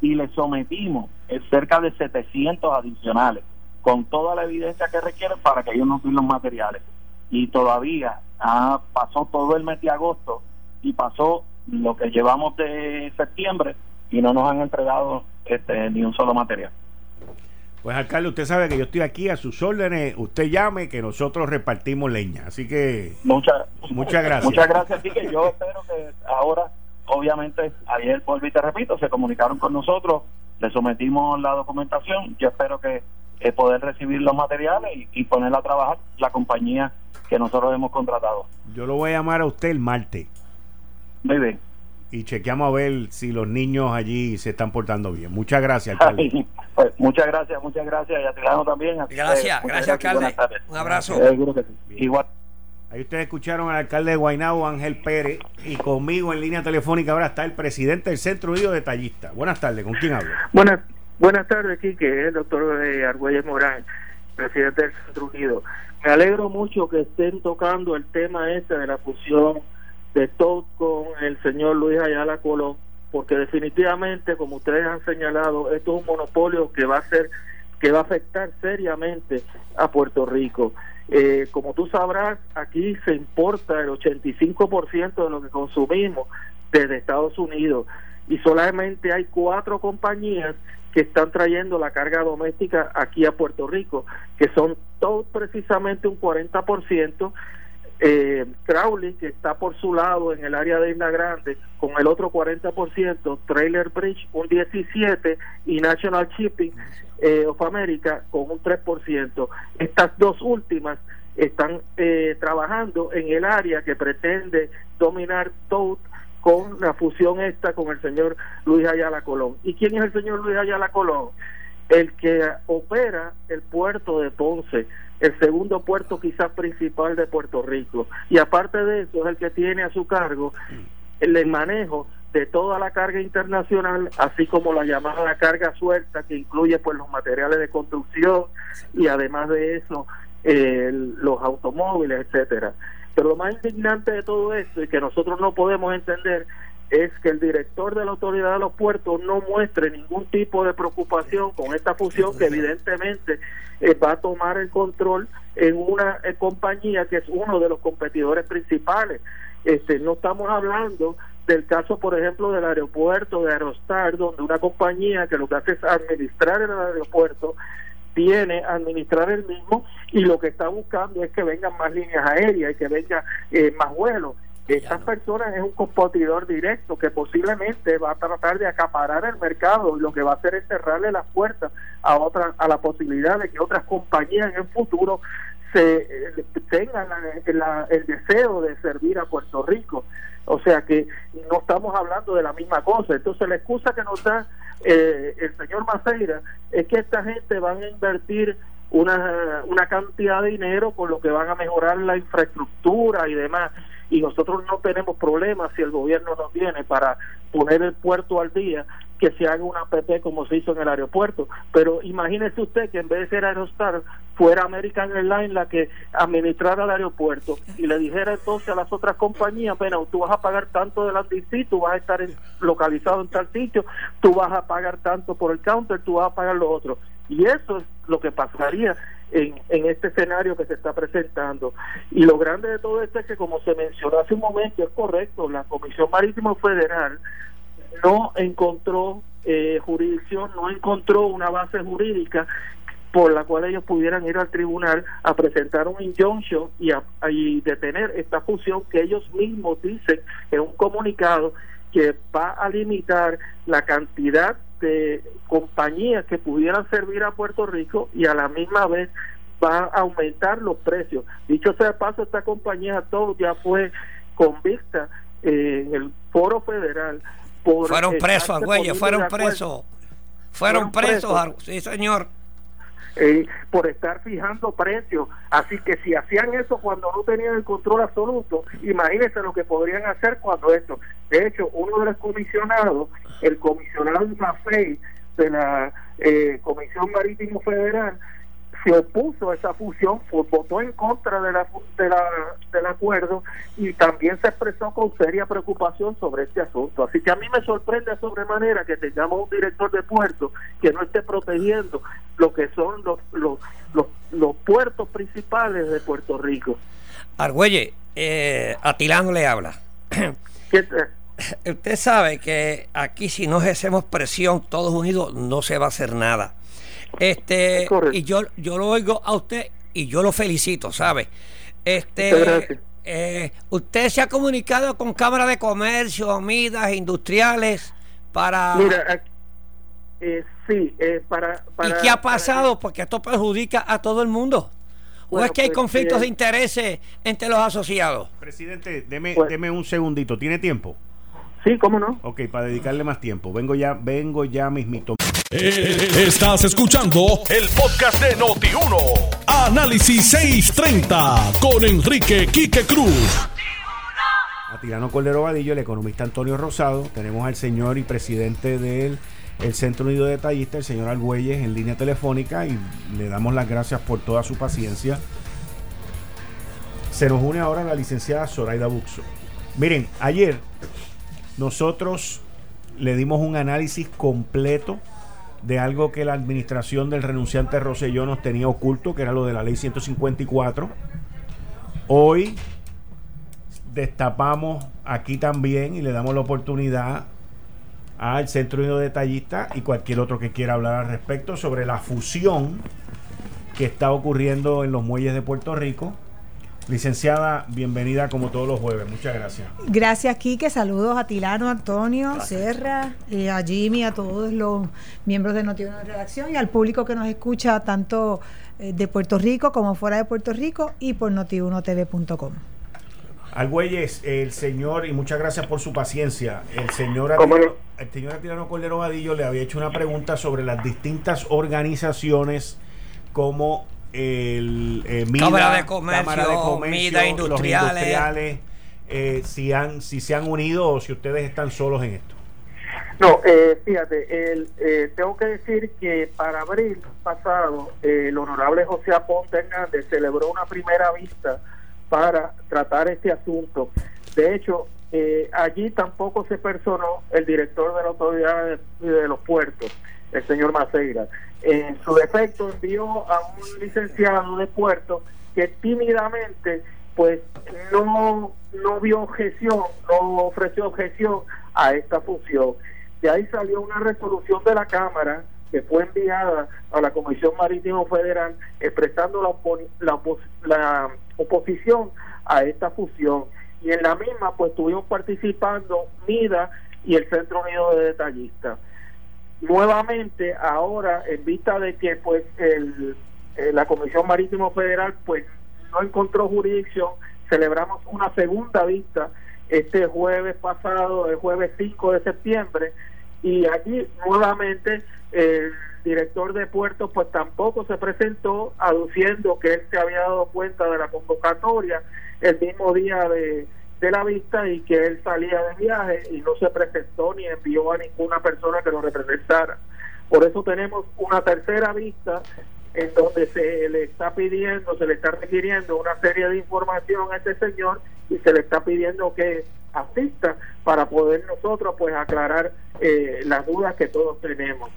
y le sometimos cerca de 700 adicionales con toda la evidencia que requieren para que ellos no tengan los materiales. Y todavía ah, pasó todo el mes de agosto y pasó lo que llevamos de septiembre y no nos han entregado este, ni un solo material. Pues alcalde, usted sabe que yo estoy aquí a sus órdenes. Usted llame que nosotros repartimos leña. Así que muchas muchas gracias. Muchas gracias. Así que yo espero que ahora, obviamente, ayer volví te repito, se comunicaron con nosotros, le sometimos la documentación. Yo espero que es poder recibir los materiales y, ponerla a trabajar la compañía que nosotros hemos contratado. Yo lo voy a llamar a usted el martes. Muy bien. Y chequeamos a ver si los niños allí se están portando bien. Muchas gracias, alcalde. pues, muchas gracias, muchas gracias. Y a Tirano también. Gracias, gracias, alcalde. Un abrazo. Igual. Ahí ustedes escucharon al alcalde de Guaynabo, Ángel Pérez, y conmigo en línea telefónica ahora está el presidente del Centro Unido de Tallista. Buenas tardes, ¿con quién hablo? Buenas Buenas tardes, Quique, el doctor Argüelles Morán. presidente del Centro Unido. Me alegro mucho que estén tocando el tema este de la fusión de Todd con el señor Luis Ayala Colón, porque definitivamente, como ustedes han señalado, esto es un monopolio que va a ser que va a afectar seriamente a Puerto Rico. Eh, como tú sabrás, aquí se importa el 85% de lo que consumimos desde Estados Unidos y solamente hay cuatro compañías que están trayendo la carga doméstica aquí a Puerto Rico, que son todos precisamente un 40%, eh, Crowley, que está por su lado en el área de Isla Grande, con el otro 40%, Trailer Bridge un 17% y National Shipping eh, of America con un 3%. Estas dos últimas están eh, trabajando en el área que pretende dominar todo con la fusión esta con el señor Luis Ayala Colón. ¿Y quién es el señor Luis Ayala Colón? El que opera el puerto de Ponce, el segundo puerto quizás principal de Puerto Rico. Y aparte de eso, es el que tiene a su cargo el manejo de toda la carga internacional, así como la llamada carga suelta, que incluye pues los materiales de construcción y además de eso los automóviles, etcétera. Pero lo más indignante de todo esto y que nosotros no podemos entender es que el director de la autoridad de los puertos no muestre ningún tipo de preocupación con esta fusión que evidentemente eh, va a tomar el control en una eh, compañía que es uno de los competidores principales. Este, no estamos hablando del caso, por ejemplo, del aeropuerto de Aerostar, donde una compañía que lo que hace es administrar el aeropuerto viene a administrar el mismo y lo que está buscando es que vengan más líneas aéreas y que venga eh, más vuelos. Estas personas es un competidor directo que posiblemente va a tratar de acaparar el mercado y lo que va a hacer es cerrarle las puertas a otra, a la posibilidad de que otras compañías en el futuro se eh, tengan el deseo de servir a Puerto Rico. O sea que no estamos hablando de la misma cosa. Entonces la excusa que nos da eh, el señor Maceira es que esta gente van a invertir una, una cantidad de dinero por lo que van a mejorar la infraestructura y demás. Y nosotros no tenemos problemas si el gobierno nos viene para poner el puerto al día que se haga una APP como se hizo en el aeropuerto. Pero imagínese usted que en vez de ser Aerostar, fuera American Airlines la que administrara el aeropuerto y le dijera entonces a las otras compañías, bueno, tú vas a pagar tanto del ADC, tú vas a estar localizado en tal sitio, tú vas a pagar tanto por el counter, tú vas a pagar lo otro. Y eso es lo que pasaría en, en este escenario que se está presentando. Y lo grande de todo esto es que, como se mencionó hace un momento, es correcto, la Comisión Marítimo Federal no encontró eh, jurisdicción, no encontró una base jurídica por la cual ellos pudieran ir al tribunal a presentar un injunction y, a, detener esta fusión que ellos mismos dicen en un comunicado que va a limitar la cantidad de compañías que pudieran servir a Puerto Rico y a la misma vez va a aumentar los precios. Dicho sea de paso, esta compañía todo ya fue convicta eh, en el foro federal fueron presos, güey, fueron presos. Fueron presos, sí, señor. Eh, por estar fijando precios. Así que si hacían eso cuando no tenían el control absoluto, imagínense lo que podrían hacer cuando esto. De hecho, uno de los comisionados, el comisionado Mafei de la eh, Comisión Marítimo Federal, se opuso a esa fusión, votó en contra de la, de la, del acuerdo y también se expresó con seria preocupación sobre este asunto. Así que a mí me sorprende sobremanera que tengamos un director de puerto que no esté protegiendo lo que son los, los, los, puertos principales de Puerto Rico. Argüelle, eh, Atilano le habla. (clears throat) Usted sabe que aquí si no ejercemos presión todos unidos no se va a hacer nada. Este, y yo, yo lo oigo a usted y yo lo felicito, ¿sabe? Este, eh, usted se ha comunicado con Cámara de Comercio, Midas, Industriales, para... Mira, eh, sí, eh, para, ¿Y qué ha pasado? Porque esto perjudica a todo el mundo. ¿O es que hay pues, conflictos de intereses entre los asociados? Presidente, deme, pues deme un segundito. ¿Tiene tiempo? Sí, cómo no. Ok, para dedicarle más tiempo. Vengo ya, vengo ya mismito. Eh, estás escuchando el podcast de Noti1. Análisis 630 con Enrique Quique Cruz. Tirano Cordero Vadillo, el economista Antonio Rosado, tenemos al señor y presidente del el Centro Unido de Detallistas, el señor Argüelles, en línea telefónica y le damos las gracias por toda su paciencia. Se nos une ahora la licenciada Zoraida Buxo. Miren, ayer nosotros le dimos un análisis completo de algo que la administración del renunciante Rosselló nos tenía oculto, que era lo de la ley 154. Hoy destapamos aquí también y le damos la oportunidad al Centro Unido de Detallistas y cualquier otro que quiera hablar al respecto sobre la fusión que está ocurriendo en los muelles de Puerto Rico. Licenciada, bienvenida como todos los jueves. Muchas gracias. Gracias, Quique. Saludos a Tilano, Antonio, Serra, y a Jimmy, a todos los miembros de Notiuno de Redacción y al público que nos escucha tanto eh, de Puerto Rico como fuera de Puerto Rico y por notiunotv.com. Argüelles, el señor, y muchas gracias por su paciencia, el señor, el señor Atilano Cordero Vadillo le había hecho una pregunta sobre las distintas organizaciones como el eh, Cámara de Comercio, Mida Industriales, eh, si, han, si se han unido o si ustedes están solos en esto. No, eh, fíjate, el, eh, tengo que decir que para abril pasado el honorable José Aponte Hernández celebró una primera vista para tratar este asunto. De hecho, eh, allí tampoco se personó el director de la autoridad de, los puertos, el señor Maceira. En su defecto envió a un licenciado de puerto que tímidamente pues no, no vio objeción, no ofreció objeción a esta función. De ahí salió una resolución de la Cámara que fue enviada a la Comisión Marítimo Federal expresando la, la, oposición a esta fusión. Y en la misma, pues estuvimos participando MIDA y el Centro Unido de Detallistas. Nuevamente, ahora, en vista de que pues el, eh, la Comisión Marítimo Federal pues no encontró jurisdicción, celebramos una segunda vista este jueves pasado, el jueves 5 de septiembre, y allí nuevamente el director de puertos pues tampoco se presentó aduciendo que él se había dado cuenta de la convocatoria el mismo día de, de la vista y que él salía de viaje y no se presentó ni envió a ninguna persona que lo representara. Por eso tenemos una tercera vista en donde se le está pidiendo, se le está requiriendo una serie de información a este señor y se le está pidiendo que asista para poder nosotros pues aclarar eh, las dudas que todos tenemos.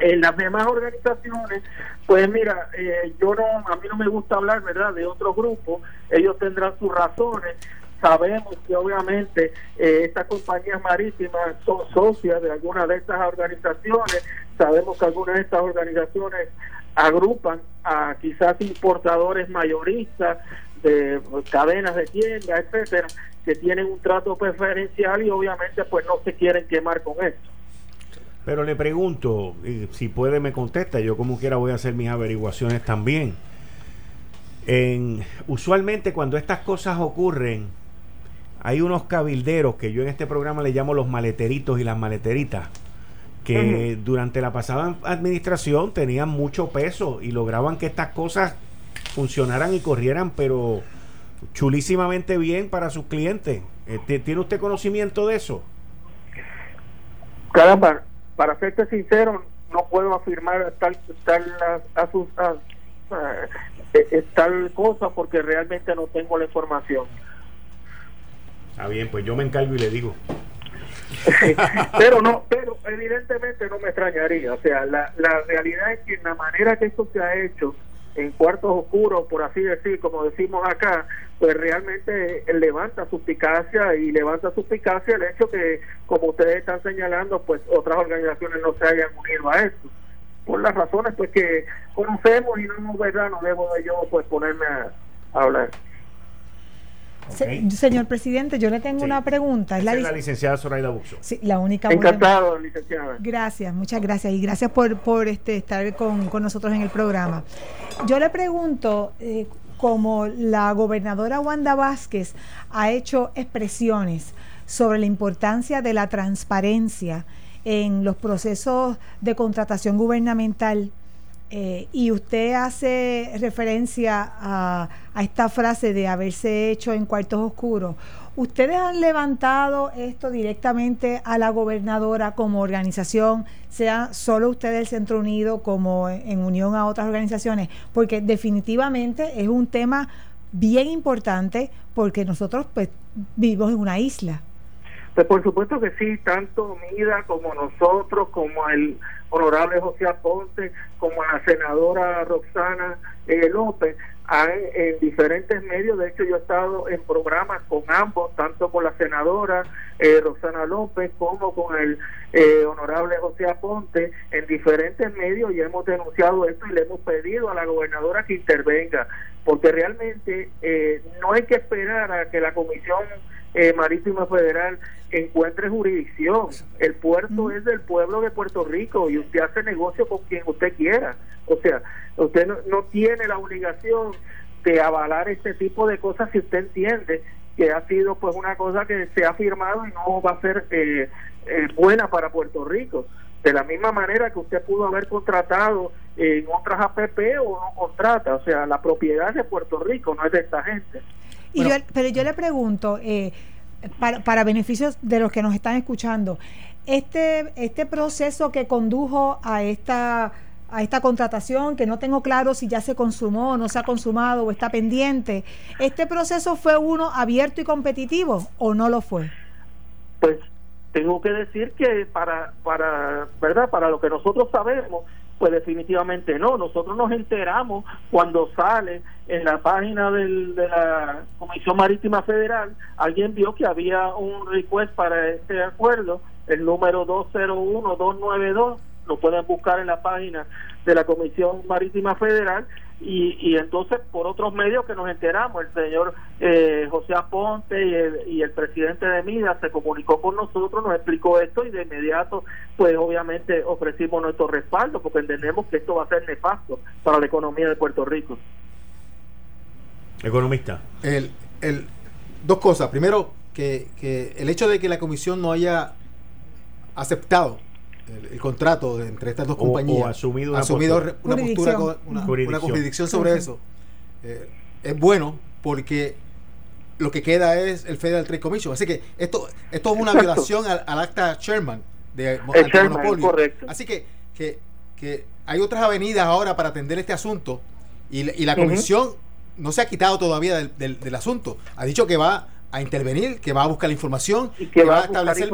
En las demás organizaciones, pues mira, eh, yo no, a mí no me gusta hablar, ¿verdad?, de otros grupos, ellos tendrán sus razones. Sabemos que obviamente eh, estas compañías marítimas son socias de algunas de estas organizaciones, sabemos que algunas de estas organizaciones agrupan a quizás importadores mayoristas de cadenas de tiendas, etcétera, que tienen un trato preferencial y obviamente pues no se quieren quemar con esto. Pero le pregunto, si puede me contesta, yo como quiera voy a hacer mis averiguaciones también. En, usualmente cuando estas cosas ocurren, hay unos cabilderos que yo en este programa le llamo los maleteritos y las maleteritas, que durante la pasada administración tenían mucho peso y lograban que estas cosas funcionaran y corrieran, pero chulísimamente bien para sus clientes. Eh, ¿Tiene usted conocimiento de eso? Caramba, para serte sincero, no puedo afirmar tal, tal, a, eh, eh, tal cosa porque realmente no tengo la información. Está bien, pues yo me encargo y le digo. (laughs) pero no, pero evidentemente no me extrañaría. O sea, la, la realidad es que en la manera que esto se ha hecho, en cuartos oscuros, por así decir, como decimos acá, pues realmente levanta suspicacia y levanta suspicacia el hecho que, como ustedes están señalando, pues otras organizaciones no se hayan unido a esto. Por las razones pues que conocemos y no, ¿verdad? no debo de yo pues ponerme a hablar señor presidente, yo le tengo una pregunta. Es la, licenciada Zoraida Buxo. Sí, la única. Encantado, licenciada. Gracias, muchas gracias. Y gracias por, por este, estar con, nosotros en el programa. Yo le pregunto, eh, como la gobernadora Wanda Vázquez ha hecho expresiones sobre la importancia de la transparencia en los procesos de contratación gubernamental, eh, y usted hace referencia a, a, esta frase de haberse hecho en cuartos oscuros. ¿Ustedes han levantado esto directamente a la gobernadora como organización, sea solo ustedes el Centro Unido como en unión a otras organizaciones? Porque definitivamente es un tema bien importante porque nosotros pues vivimos en una isla. Pues por supuesto que sí, tanto MIDA como nosotros, como el honorable José Aponte, como la senadora Roxana eh, López, en diferentes medios, de hecho yo he estado en programas con ambos, tanto con la senadora eh, Roxana López como con el eh, honorable José Aponte, en diferentes medios y hemos denunciado esto y le hemos pedido a la gobernadora que intervenga, porque realmente no hay que esperar a que la Comisión Marítima Federal encuentre jurisdicción. El puerto es del pueblo de Puerto Rico y usted hace negocio con quien usted quiera. O sea, usted no, tiene la obligación de avalar este tipo de cosas si usted entiende que ha sido pues una cosa que se ha firmado y no va a ser eh, eh, buena para Puerto Rico. De la misma manera que usted pudo haber contratado en otras APP o no contrata. O sea, la propiedad de Puerto Rico, no es de esta gente. Y pero yo le pregunto, eh, para, para beneficios de los que nos están escuchando, este, este proceso que condujo a esta a esta contratación, que no tengo claro si ya se consumó, no se ha consumado o está pendiente. ¿Este proceso fue uno abierto y competitivo o no lo fue? Pues tengo que decir que para, para, ¿verdad? Para lo que nosotros sabemos, pues definitivamente no. Nosotros nos enteramos cuando sale en la página de la Comisión Marítima Federal, alguien vio que había un request para este acuerdo, el número 201-292, lo pueden buscar en la página de la Comisión Marítima Federal y, y entonces por otros medios que nos enteramos, el señor eh, José Aponte y el, y el presidente de MIDA se comunicó con nosotros, nos explicó esto y de inmediato pues obviamente ofrecimos nuestro respaldo porque entendemos que esto va a ser nefasto para la economía de Puerto Rico. Economista. El, el, dos cosas. Primero, que, que el hecho de que la comisión no haya aceptado el, contrato entre estas dos compañías, o asumido, una, asumido una, postura, una, jurisdicción. sobre eso, eh, es bueno porque lo que queda es el Federal Trade Commission. Así que esto, esto es una violación al, acta Sherman de monopolio. Así que, que, que, hay otras avenidas ahora para atender este asunto y, y la comisión no se ha quitado todavía del, del, del asunto. Ha dicho que va a intervenir, que va a buscar la información, y que, va, a establecer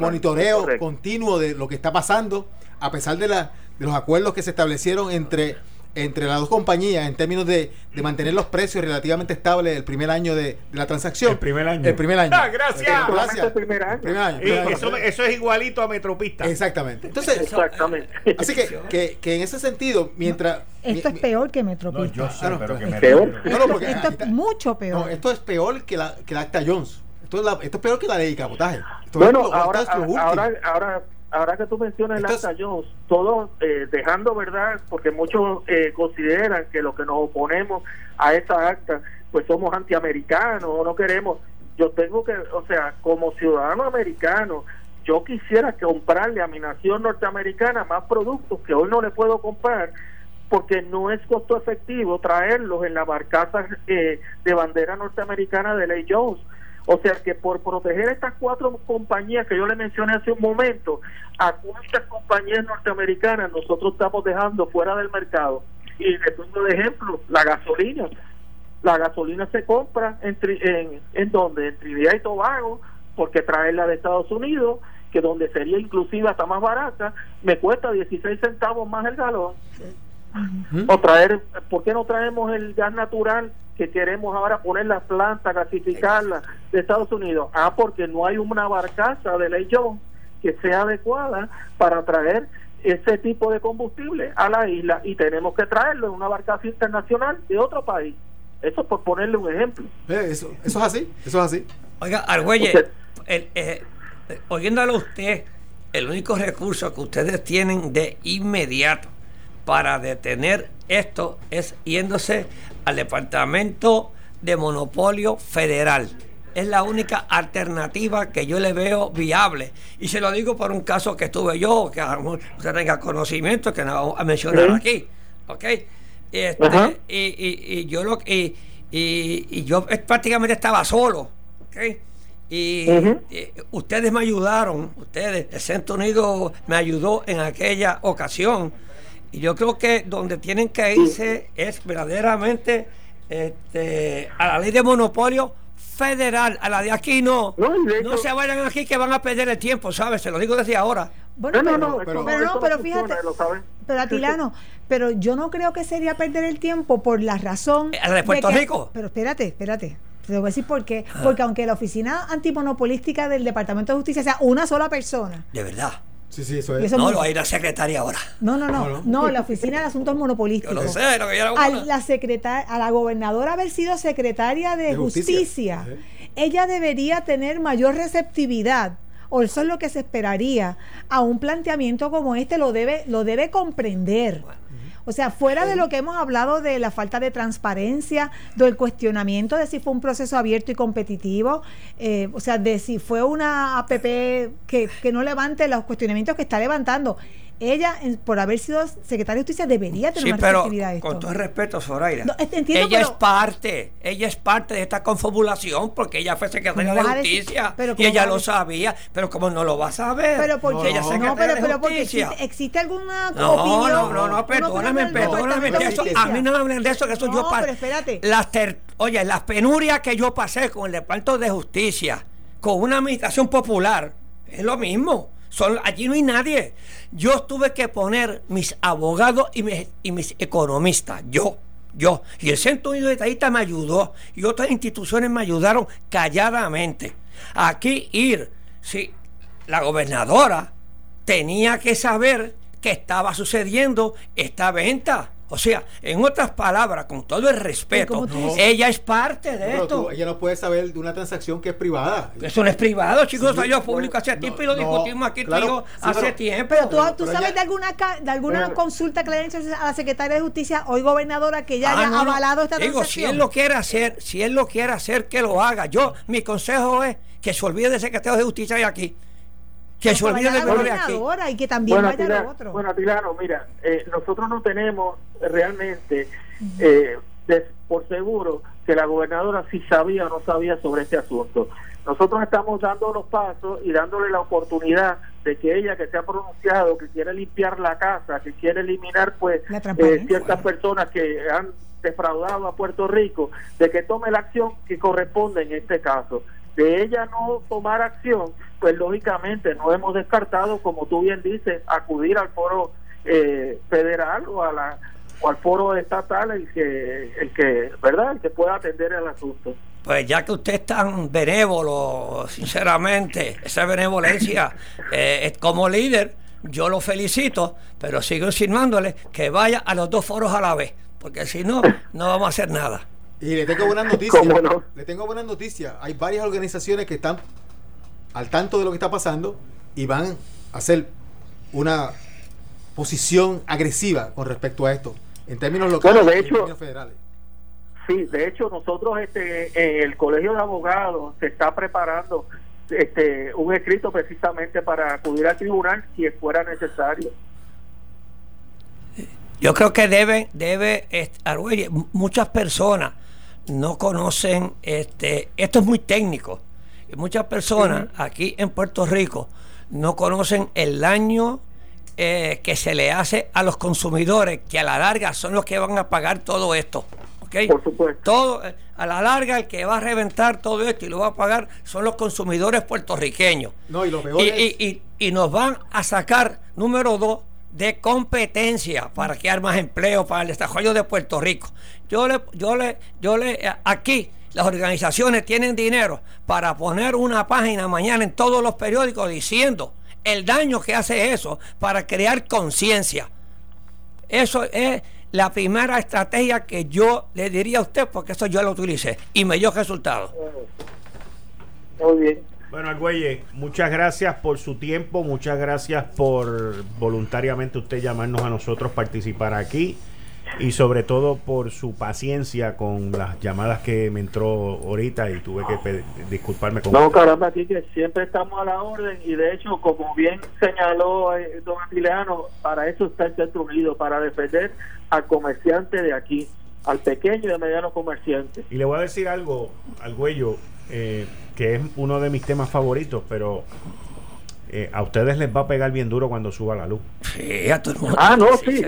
monitoreo continuo de lo que está pasando, a pesar de, la, de los acuerdos que se establecieron entre entre las dos compañías en términos de, de, mantener los precios relativamente estables el primer año de, la transacción. El primer año. El primer año. Ah, gracias. gracias. El primer año. eso, eso, es igualito a Metropista. Exactamente. Entonces, Exactamente. Así que, que, que, en ese sentido, mientras... esto es peor que Metropista. No, yo sé, pero que me peor. esto es mucho peor. No, esto es peor que la, que la Acta Jones. Esto es, la, esto es peor que la ley de cabotaje. bueno, ahora, ahora, ahora ahora que tú mencionas el acta Jones, todos eh, dejando verdad, porque muchos eh, consideran que los que nos oponemos a esta acta, pues somos antiamericanos o no queremos. Yo tengo que, o sea, como ciudadano americano, yo quisiera comprarle a mi nación norteamericana más productos que hoy no le puedo comprar porque no es costo efectivo traerlos en la barcaza eh, de bandera norteamericana de Ley Jones o sea que por proteger estas cuatro compañías que yo le mencioné hace un momento, a cuántas compañías norteamericanas nosotros estamos dejando fuera del mercado. Y le pongo de ejemplo, la gasolina. La gasolina se compra en, en, en donde, en Trinidad y Tobago, porque traerla de Estados Unidos, que donde sería inclusive hasta más barata, me cuesta 16 centavos más el galón. O traer, ¿por qué no traemos el gas natural que queremos ahora poner las plantas, gasificarlas de Estados Unidos? Ah, porque no hay una barcaza de ley Jones que sea adecuada para traer ese tipo de combustible a la isla y tenemos que traerlo en una barcaza internacional de otro país. Eso por ponerle un ejemplo. Eh, eso, eso es así, eso es así. Oiga, Argüelle, el, eh, oyéndolo usted, el único recurso que ustedes tienen de inmediato para detener esto es yéndose al Departamento de Monopolio Federal. Es la única alternativa que yo le veo viable. Y se lo digo por un caso que tuve yo, que usted tenga conocimiento, que no a mencionar aquí. ¿ok? Este, y, y, yo lo y, y, yo prácticamente estaba solo, ¿ok? Y, ustedes me ayudaron, ustedes, el Centro Unido me ayudó en aquella ocasión. Y yo creo que donde tienen que irse es verdaderamente este, a la ley de monopolio federal, a la de aquí no. No, se vayan aquí que van a perder el tiempo, ¿sabes? Se lo digo desde ahora. Bueno, no, no, pero, no, pero, fíjate, pero Atilano, pero yo no creo que sería perder el tiempo por la razón ¿La de Puerto Rico? Pero espérate, espérate. Te voy a decir por qué. Ah. Porque aunque la oficina antimonopolística del Departamento de Justicia sea una sola persona. De verdad. Sí, sí, eso es. no, lo va a ir la secretaria ahora. No, no, no. No, la oficina de asuntos monopolísticos. Yo sé, lo que yo a la secretaria, a la gobernadora haber sido secretaria de, justicia, ella debería tener mayor receptividad o eso es lo que se esperaría a un planteamiento como este lo debe lo debe comprender o sea, fuera de lo que hemos hablado de la falta de transparencia, del cuestionamiento de si fue un proceso abierto y competitivo, eh, o sea, de si fue una APP que, que no levante los cuestionamientos que está levantando ella, por haber sido secretaria de justicia, debería tener sí, pero Con todo el respeto, Zoraida. ella es parte, ella es parte de esta confabulación porque ella fue secretaria de justicia y ella lo sabía, pero como no lo va a saber, pero porque ella es no, pero, pero porque existe, alguna no, opinión. No, no, no, perdóname, perdóname, a mí no me hablen de eso, que eso yo pero espérate. Las oye, las penurias que yo pasé con el Departamento de Justicia, con una administración popular, es lo mismo allí no hay nadie. Yo tuve que poner mis abogados y mis, y mis economistas. Yo, yo. Y el Centro Unido de Estadistas me ayudó. Y otras instituciones me ayudaron calladamente. Aquí ir. Si la gobernadora tenía que saber que estaba sucediendo esta venta. O sea, en otras palabras, con todo el respeto, ella es parte de esto. ella no puede saber de una transacción que es privada. Eso no es privado, chicos, sí, yo público hace tiempo y lo discutimos aquí hace tiempo. Pero tú, sabes de alguna de alguna consulta que le han hecho a la secretaria de Justicia, hoy gobernadora, que ya ah, haya avalado esta Digo, si él lo quiere hacer, si él lo quiere hacer, que lo haga. Yo, mi consejo es que se olvide de secretario de Justicia de aquí que se olvide de aquí. Y que también vaya lo otro. Bueno, Tilano, mira, eh, nosotros no tenemos realmente eh, por seguro que la gobernadora sí sabía o no sabía sobre este asunto. Nosotros estamos dando los pasos y dándole la oportunidad de que ella que se ha pronunciado, que quiere limpiar la casa, que quiere eliminar pues eh, ciertas personas que han defraudado a Puerto Rico, de que tome la acción que corresponde en este caso. De ella no tomar acción, pues lógicamente no hemos descartado, como tú bien dices, acudir al foro eh, federal o a la o al foro estatal el que el que verdad el que pueda atender el asunto. Pues ya que usted es tan benévolo sinceramente esa benevolencia (laughs) eh, como líder yo lo felicito pero sigo insinuándole que vaya a los dos foros a la vez porque si no no vamos a hacer nada. Y le tengo buenas (laughs) noticias. Le tengo buenas noticias. Hay varias organizaciones que están al tanto de lo que está pasando y van a hacer una posición agresiva con respecto a esto, en términos locales de hecho, y federales. Sí, de hecho nosotros este el Colegio de Abogados se está preparando este un escrito precisamente para acudir al tribunal si fuera necesario. Yo creo que debe debe muchas personas no conocen este esto es muy técnico muchas personas aquí en Puerto Rico no conocen el daño eh, que se le hace a los consumidores, que a la larga son los que van a pagar todo esto. ¿okay? Por supuesto. Todo, eh, a la larga el que va a reventar todo esto y lo va a pagar son los consumidores puertorriqueños. No, y, lo y, y, y, nos van a sacar, número dos, de competencia para crear más empleo para el desarrollo de Puerto Rico. Yo le, yo le, yo le, eh, aquí las organizaciones tienen dinero para poner una página mañana en todos los periódicos diciendo el daño que hace eso para crear conciencia. Eso es la primera estrategia que yo le diría a usted, porque eso yo lo utilicé y me dio resultados. Muy bien. Bueno, Argüelle, muchas gracias por su tiempo, muchas gracias por voluntariamente usted llamarnos a nosotros participar aquí. Y sobre todo por su paciencia con las llamadas que me entró ahorita y tuve que disculparme con No, caramba, aquí que siempre estamos a la orden y de hecho, como bien señaló eh, don Aquileano, para eso está el Centro Unido, para defender al comerciante de aquí, al pequeño y mediano comerciante. Y le voy a decir algo al güello, eh, que es uno de mis temas favoritos, pero eh, a ustedes les va a pegar bien duro cuando suba la luz. Sí, a todo el mundo. Ah, no, sí,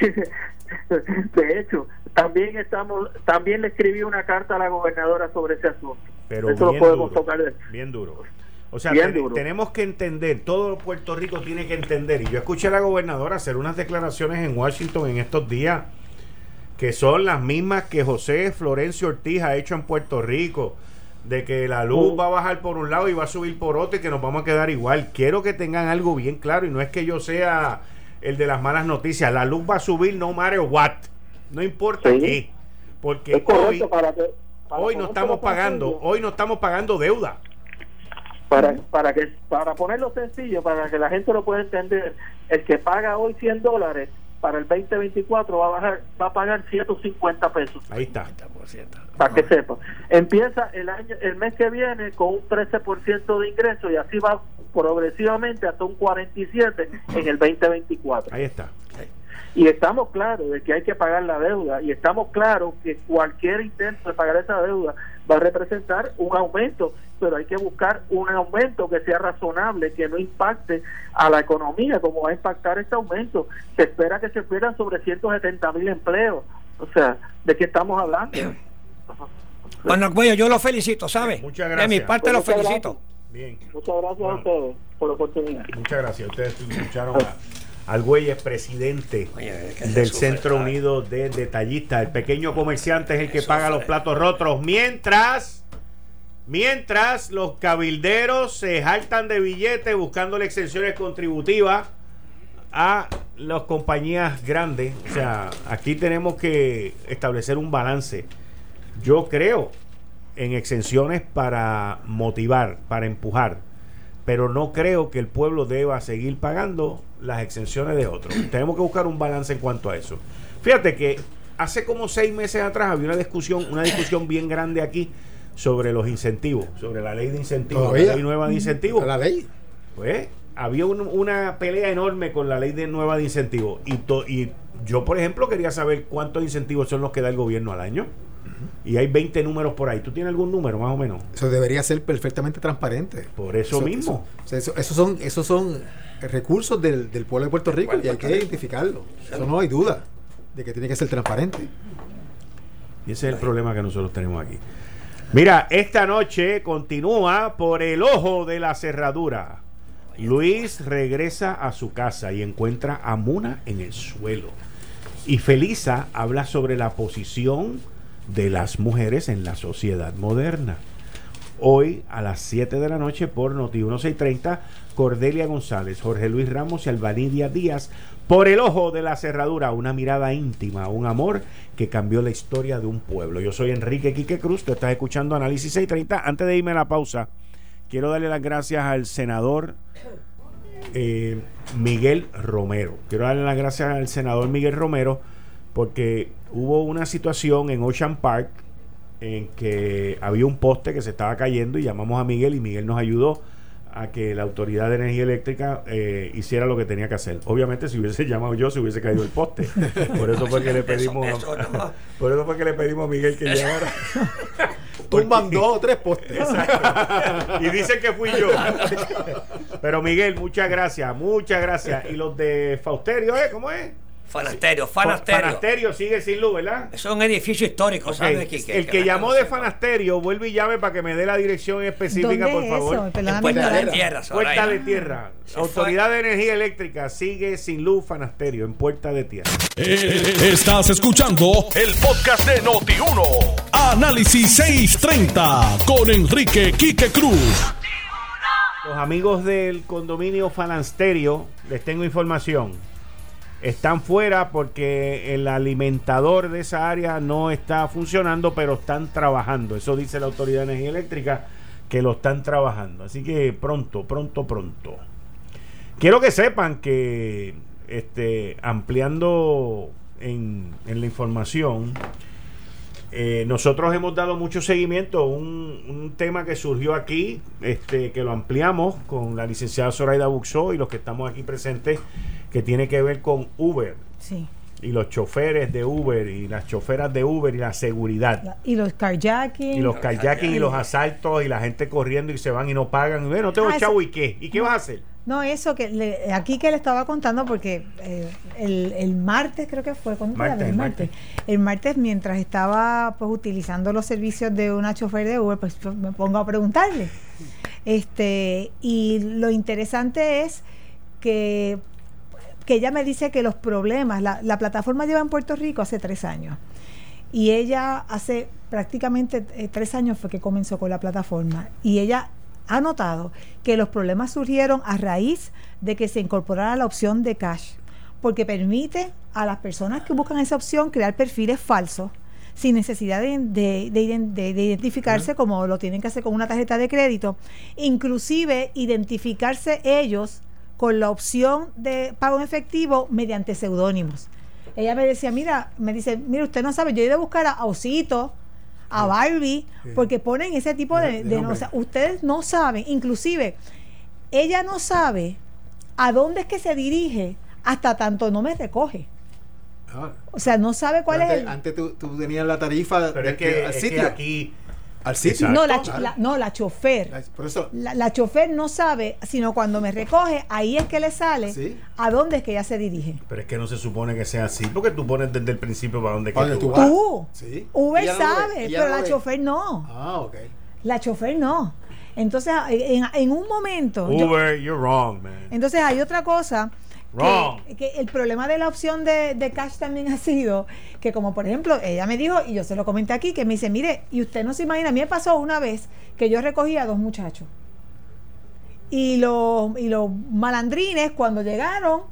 (laughs) (laughs) de hecho, también estamos, también le escribí una carta a la gobernadora sobre ese asunto. Pero Eso lo podemos tocar. Bien duro. O sea, tenemos que entender, todo Puerto Rico tiene que entender, y yo escuché a la gobernadora hacer unas declaraciones en Washington en estos días, que son las mismas que José Florencio Ortiz ha hecho en Puerto Rico, de que la luz va a bajar por un lado y va a subir por otro y que nos vamos a quedar igual. Quiero que tengan algo bien claro y no es que yo sea el de las malas noticias, la luz va a subir no matter what, no importa qué, porque hoy, hoy no estamos pagando, hoy no estamos pagando deuda para, para que para ponerlo sencillo, para que la gente lo pueda entender, el que paga hoy 100 dólares para el 2024 va a bajar va a pagar 150 pesos. Ahí está. Para que sepa. Empieza el año el mes que viene con un 13% de ingreso y así va progresivamente hasta un 47 en el 2024. Ahí está. Y estamos claros de que hay que pagar la deuda y estamos claros que cualquier intento de pagar esa deuda va a representar un aumento pero hay que buscar un aumento que sea razonable, que no impacte a la economía, como va a impactar este aumento. Se espera que se pierdan sobre 170 mil empleos. O sea, ¿de qué estamos hablando? Bueno, Arguello, yo lo felicito, ¿sabe? Muchas gracias. De mi parte lo felicito. Bien. Muchas gracias a ustedes por la oportunidad. Muchas gracias. Ustedes escucharon a, al güey presidente del Centro Unido de Detallistas. El pequeño comerciante es el que paga los platos rotos. Mientras Mientras los cabilderos se jaltan de billetes buscando exenciones contributivas a las compañías grandes. O sea, aquí tenemos que establecer un balance. Yo creo en exenciones para motivar, para empujar, pero no creo que el pueblo deba seguir pagando las exenciones de otros. (clears throat) Tenemos que buscar un balance en cuanto a eso. Fíjate que hace como seis meses atrás había una discusión, una discusión bien grande aquí sobre los incentivos, sobre la ley de incentivos, la ley nueva de incentivos. ¿La ley? Pues había una pelea enorme con la ley de nueva de incentivos. Y, y yo, por ejemplo, quería saber cuántos incentivos son los que da el gobierno al año. Y hay 20 números por ahí. ¿Tú tienes algún número más o menos? Eso debería ser perfectamente transparente. Por eso, mismo. esos son, esos son recursos del, pueblo de Puerto Rico y hay que identificarlo. Eso no hay duda de que tiene que ser transparente. Y ese es el problema que nosotros tenemos aquí. Mira, esta noche continúa por el ojo de la cerradura. Luis regresa a su casa y encuentra a Muna en el suelo. Y Felisa habla sobre la posición de las mujeres en la sociedad moderna. Hoy a las 7 de la noche por Noti 1630, Cordelia González, Jorge Luis Ramos y Albanidia Díaz por el ojo de la cerradura, una mirada íntima, un amor que cambió la historia de un pueblo. Yo soy Enrique Quique Cruz, tú estás escuchando Análisis 630. Antes de irme a la pausa, quiero darle las gracias al senador eh, Miguel Romero. Quiero darle las gracias al senador Miguel Romero porque hubo una situación en Ocean Park en que había un poste que se estaba cayendo y llamamos a Miguel y Miguel nos ayudó a que la Autoridad de Energía Eléctrica eh, hiciera lo que tenía que hacer. Obviamente, si hubiese llamado yo, se hubiese caído el poste. Por eso fue que le (laughs) pedimos, (laughs) por eso fue que le pedimos a Miguel que llamara. (laughs) Tú mandó tres postes. y dicen que fui yo. Pero Miguel, muchas gracias, muchas gracias. Y los de Fausterio, ¿eh? ¿Cómo es? Fanasterio, Fanasterio. Fanasterio sigue sin luz, ¿verdad? Es un edificio histórico, ¿sabes? el que, llamó de Fanasterio, vuelve y llame para que me dé la dirección específica, por favor. Puerta de Tierra. Puerta de Tierra. Autoridad de Energía Eléctrica sigue sin luz Fanasterio en Puerta de Tierra. Eh, estás escuchando el podcast de Noti1. Análisis 630 con Enrique Quique Cruz. Los amigos del condominio Fanasterio, les tengo información están fuera porque el alimentador de esa área no está funcionando, pero están trabajando. Eso dice la Autoridad de Energía Eléctrica, que lo están trabajando. Así que pronto, pronto, pronto. Quiero que sepan que este, ampliando en, la información, eh, nosotros hemos dado mucho seguimiento a un, un, tema que surgió aquí, este, que lo ampliamos con la licenciada Zoraida Buxó y los que estamos aquí presentes, que tiene que ver con Uber. Sí. Y los choferes de Uber y las choferas de Uber y la seguridad. Y los carjacking. Y los carjacking y los asaltos y la gente corriendo y se van y no pagan. Y bueno, no tengo ah, chavo y qué. ¿Y qué vas a hacer? No, eso que le, aquí que le estaba contando porque eh, el, el, martes creo que fue, ¿cuándo martes, el martes? El martes mientras estaba pues utilizando los servicios de una chofer de Uber, pues me pongo a preguntarle. Este, y lo interesante es que, que ella me dice que los problemas, la, la plataforma lleva en Puerto Rico hace tres años. Y ella hace prácticamente eh, tres años fue que comenzó con la plataforma. Y ella ha notado que los problemas surgieron a raíz de que se incorporara la opción de cash, porque permite a las personas que buscan esa opción crear perfiles falsos sin necesidad de, identificarse como lo tienen que hacer con una tarjeta de crédito, inclusive identificarse ellos con la opción de pago en efectivo mediante seudónimos. Ella me decía, mira, me dice, mira, usted no sabe, yo he ido a buscar a Osito, a Barbie, porque ponen ese tipo de... o sea, ustedes no saben, inclusive, ella no sabe a dónde es que se dirige hasta tanto no me recoge. Ah. o sea, no sabe cuál es el... Antes tú, tenías la tarifa Pero es que, es que aquí al sitio. No, la, no, la chofer. por eso. La, chofer no sabe, sino cuando me recoge, ahí es que le sale a dónde es que ella se dirige. Pero es que no se supone que sea así, porque tú pones desde el principio para dónde que tú, vas. Tú. Uber sabe, pero la chofer no. Ah, ok. La chofer no. Entonces, en, en un momento. Uber, you're wrong, man. Entonces, hay otra cosa que, el problema de la opción de, cash también (laughs) ha sido que como por ejemplo ella me dijo y yo se lo comenté aquí que me dice mire y usted no se imagina a mí me pasó una vez que yo recogí a dos muchachos. Y los y los malandrines cuando llegaron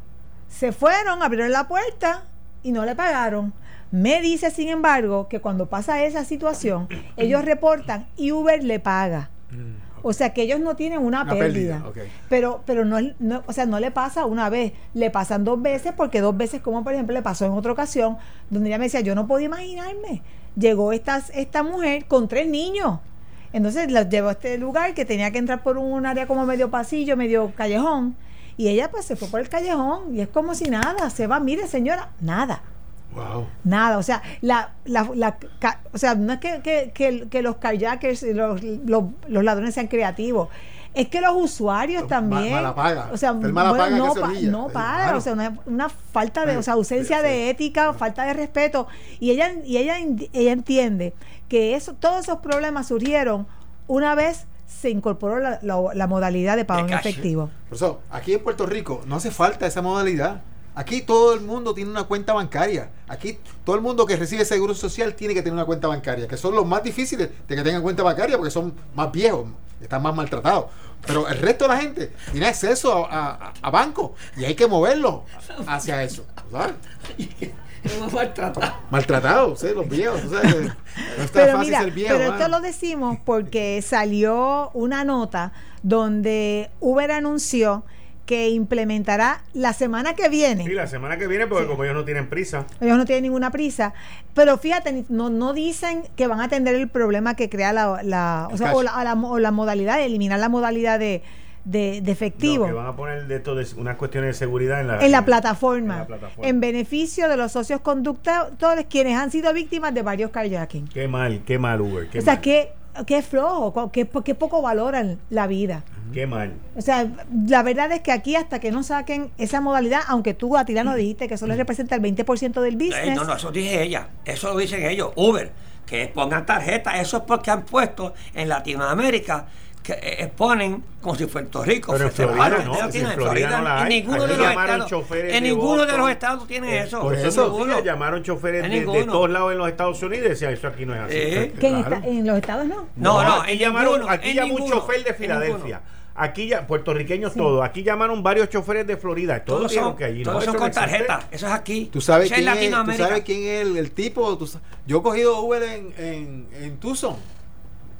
se fueron abrieron la puerta y no le pagaron. Me dice sin embargo que cuando pasa esa situación ellos reportan y Uber le paga. Mm. O sea que ellos no tienen una, pérdida. Pero, pero no, no, o sea, no le pasa una vez, le pasan dos veces, porque dos veces, como por ejemplo le pasó en otra ocasión, donde ella me decía, yo no podía imaginarme. Llegó esta, esta mujer con tres niños. Entonces la llevó a este lugar que tenía que entrar por un área como medio pasillo, medio callejón. Y ella pues se fue por el callejón y es como si nada, se va, mire señora, nada. Nada, o sea, la, la, o sea, no es que, que, los kayakers, los, los, los ladrones sean creativos, es que los usuarios también o sea no, paga o sea una, falta de o sea ausencia de ética falta de respeto y ella y ella ella entiende que eso todos esos problemas surgieron una vez se incorporó la, la, modalidad de pago en efectivo. Por eso, aquí en Puerto Rico no hace falta esa modalidad. Aquí todo el mundo tiene una cuenta bancaria. Aquí todo el mundo que recibe seguro social tiene que tener una cuenta bancaria, que son los más difíciles de que tengan cuenta bancaria porque son más viejos, están más maltratados. Pero el resto de la gente tiene acceso a, a, banco y hay que moverlo hacia eso. ¿sabes? maltratado. Maltratado, sí, los viejos. no está pero fácil ser viejo. Pero esto lo decimos porque salió una nota donde Uber anunció que implementará la semana que viene. Sí, la semana que viene, porque como ellos no tienen prisa. Ellos no tienen ninguna prisa. Pero fíjate, no, no dicen que van a atender el problema que crea la, la, o, sea, o, la, modalidad, de eliminar la modalidad de, de, efectivo. que van a poner de esto unas cuestiones de seguridad en la, en la, plataforma, en beneficio de los socios conductores quienes han sido víctimas de varios kayaking. Qué mal, qué mal Uber. o sea, que qué flojo, qué, qué poco valoran la vida. Qué mal. O sea, la verdad es que aquí hasta que no saquen esa modalidad, aunque tú a no dijiste que eso les representa el 20% del business. no, no, eso dije ella, eso lo dicen ellos, Uber, que pongan tarjeta, eso es porque han puesto en Latinoamérica que eh, ponen como si Puerto Rico pero en Florida no, en Florida, no la hay. en ninguno de los estados en ninguno de, los estados tiene eh, eso por eso, llamaron choferes de, de, todos lados en los Estados Unidos y decían eso aquí no es así eh, que en, los estados no no no, aquí llamaron aquí llamó un chofer de Filadelfia Aquí ya, puertorriqueños todos. Aquí llamaron varios choferes de Florida. Todos, son, que allí, todos son con tarjeta. Eso es aquí. ¿Tú sabes, quién, es, ¿tú sabes quién es el, tipo? yo he cogido Uber en, en, en Tucson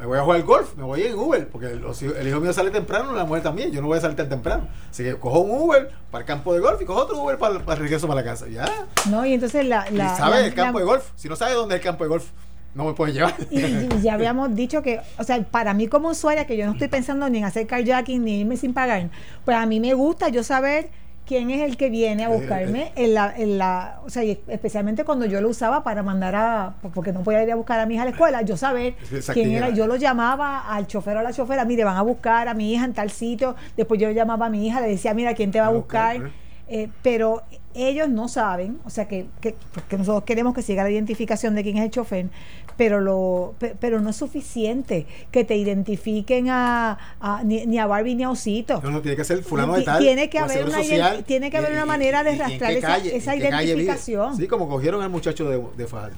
me voy a jugar golf, me voy en Uber, porque el, el hijo mío sale temprano, la mujer también, yo no voy a salir tan temprano. Así que cojo un Uber para el campo de golf y cojo otro Uber para, para el regreso para la casa. Ya. No, y entonces la... la y sabe la- el campo la- de golf. Si no sabe dónde es el campo de golf, no me puede llevar. Y, y ya habíamos dicho que, o sea, para mí como usuaria, que yo no estoy pensando ni en hacer carjacking ni irme sin pagar, pues a mí me gusta yo saber quién es el que viene a buscarme en la, en la, o sea, y especialmente cuando yo lo usaba para mandar a, porque no podía ir a buscar a mi hija a la escuela, yo saber quién era, yo lo llamaba al chofer o a la chofera, mire, van a buscar a mi hija en tal sitio, después yo llamaba a mi hija, le decía, mira, ¿quién te va a buscar, Eh, pero ellos no saben, o sea que, que, porque nosotros queremos que siga la identificación de quién es el chofer, pero lo pe- pero no es suficiente que te identifiquen a, a- ni, ni a Barbie ni a Osito. No, no, tiene que ser fulano de tal. tiene que haber una Social, tiene que haber y- una manera de qué esa- calle- identificación. Sí, como cogieron al muchacho de, de Fajardo.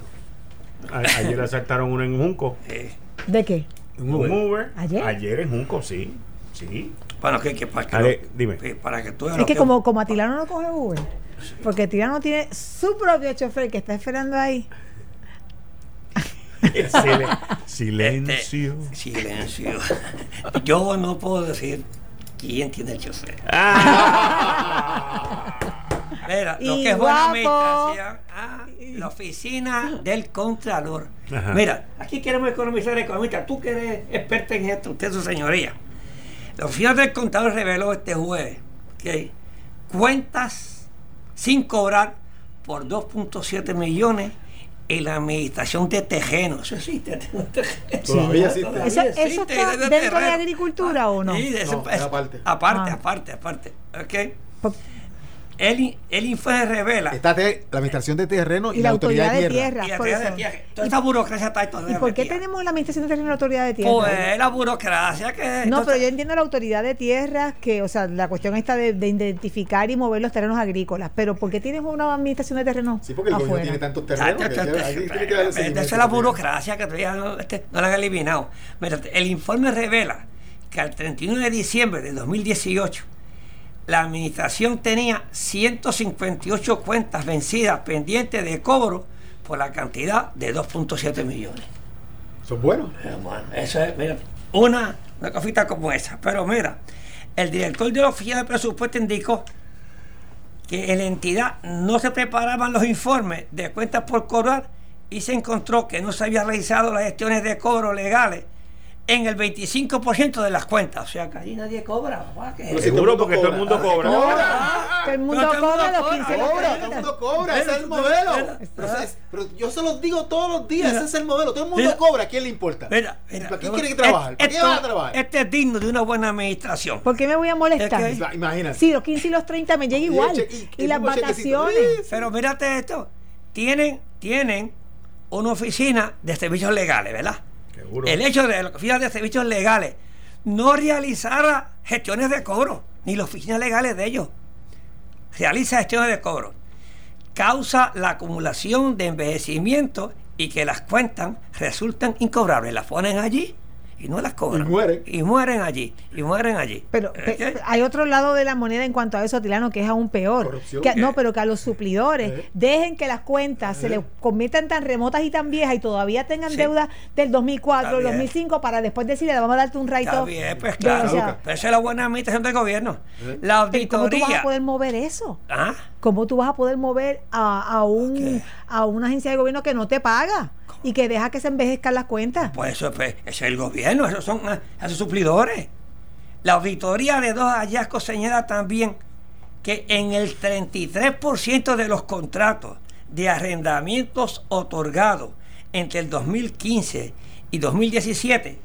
A- ayer asaltaron uno en Junco. ¿De qué? Un Uber. ¿Ayer? en Junco, sí. Sí. bueno, que, que para que, Ale, lo- dime. que para que tú veas Es que como, como Atilano no coge Uber, porque Atilano tiene su propio chofer que está esperando ahí. Sile- (laughs) silencio. Este, silencio. Yo no puedo decir quién tiene el chofer. Mira, lo que es buena administración, ah, la oficina del Contralor. Ajá. Mira, aquí queremos economizar economista. Tú que eres experta en esto, usted, su señoría. La oficina del Contralor reveló este jueves que cuentas sin cobrar por 2.7 millones en la administración de terrenos. Eso existe. (laughs) terrenos. Todavía existe. Todavía ¿Eso, existe, eso está de dentro de terreno. agricultura o no? Sí, No, aparte. Aparte, Ah. aparte, aparte. ¿Ok? El, el informe revela. Está te- la administración de terreno y, Y la autoridad de y tierra. la por autoridad de tierra. Toda esta burocracia está ahí todavía ¿Y por qué tenemos la administración de terreno y la autoridad de tierra? Pues la burocracia que. No, entonces- pero yo entiendo la autoridad de tierras, que, o sea, la cuestión está de, de identificar y mover los terrenos agrícolas, pero ¿por qué tienes una administración de terrenos Sí, porque el gobierno afuera? tiene tantos terrenos Esa es la burocracia que todavía no, este, no la han eliminado. Mira, el informe revela que al 31 de diciembre de 2018 la administración tenía 158 cuentas vencidas pendientes de cobro por la cantidad de 2.7 millones. Buenos. Pero, bueno, eso es, mira, una, una cosita como esa. Pero mira, el director de la oficina de presupuesto indicó que en la entidad no se preparaban los informes de cuentas por cobrar y se encontró que no se había realizado las gestiones de cobro legales en el 25% de las cuentas. O sea, que allí nadie cobra. papá, que- Pero si Seguro porque todo el mundo cobra. Todo el mundo cobra los cobra, 15 y los Cobra, todo 30. el mundo cobra, ese es el modelo. Pero, ese es- pero yo se los digo todos los días, ese es el modelo. Todo el mundo cobra, ¿a quién le importa? Mira, mira, ¿Para qué yo- quiere que trabajar? ¿Para qué esto- vas a trabajar? Este es digno de una buena administración. ¿Por qué me voy a molestar? Es Ima- Imagínate. Sí, los 15 y los 30 me llega igual. y las vacaciones. Pero mírate esto, tienen, tienen una oficina de servicios legales, ¿verdad? El hecho de la oficina de servicios legales no realizara gestiones de cobro, ni la oficina legales de ellos. Realiza gestiones de cobro, causa la acumulación de envejecimiento y que las cuentas resultan incobrables, las ponen allí y no las cobran. Y mueren. Y mueren allí, y mueren allí. Pero ¿Eh, pe- qué? hay otro lado de la moneda en cuanto a eso, Tilano, que es aún peor. Corrupción. Que- no, pero que a los suplidores Eh. dejen que las cuentas se Eh. les conviertan tan remotas y tan viejas y todavía tengan Sí. deudas del 2004, Está del bien. 2005 para después decirle, vamos a darte un off. bien, pues claro. o sea, pero esa es la buena administración del gobierno. ¿Eh? La ¿Cómo tú vas a poder mover eso? ¿Ah? ¿Cómo tú vas a poder mover a, a un, a una agencia de gobierno que no te paga y que deja que se envejezcan las cuentas? Pues eso, pues, es el gobierno, esos son ah, esos suplidores. La auditoría de dos hallazgos señala también que en el 33% de los contratos de arrendamientos otorgados entre el 2015 y 2017,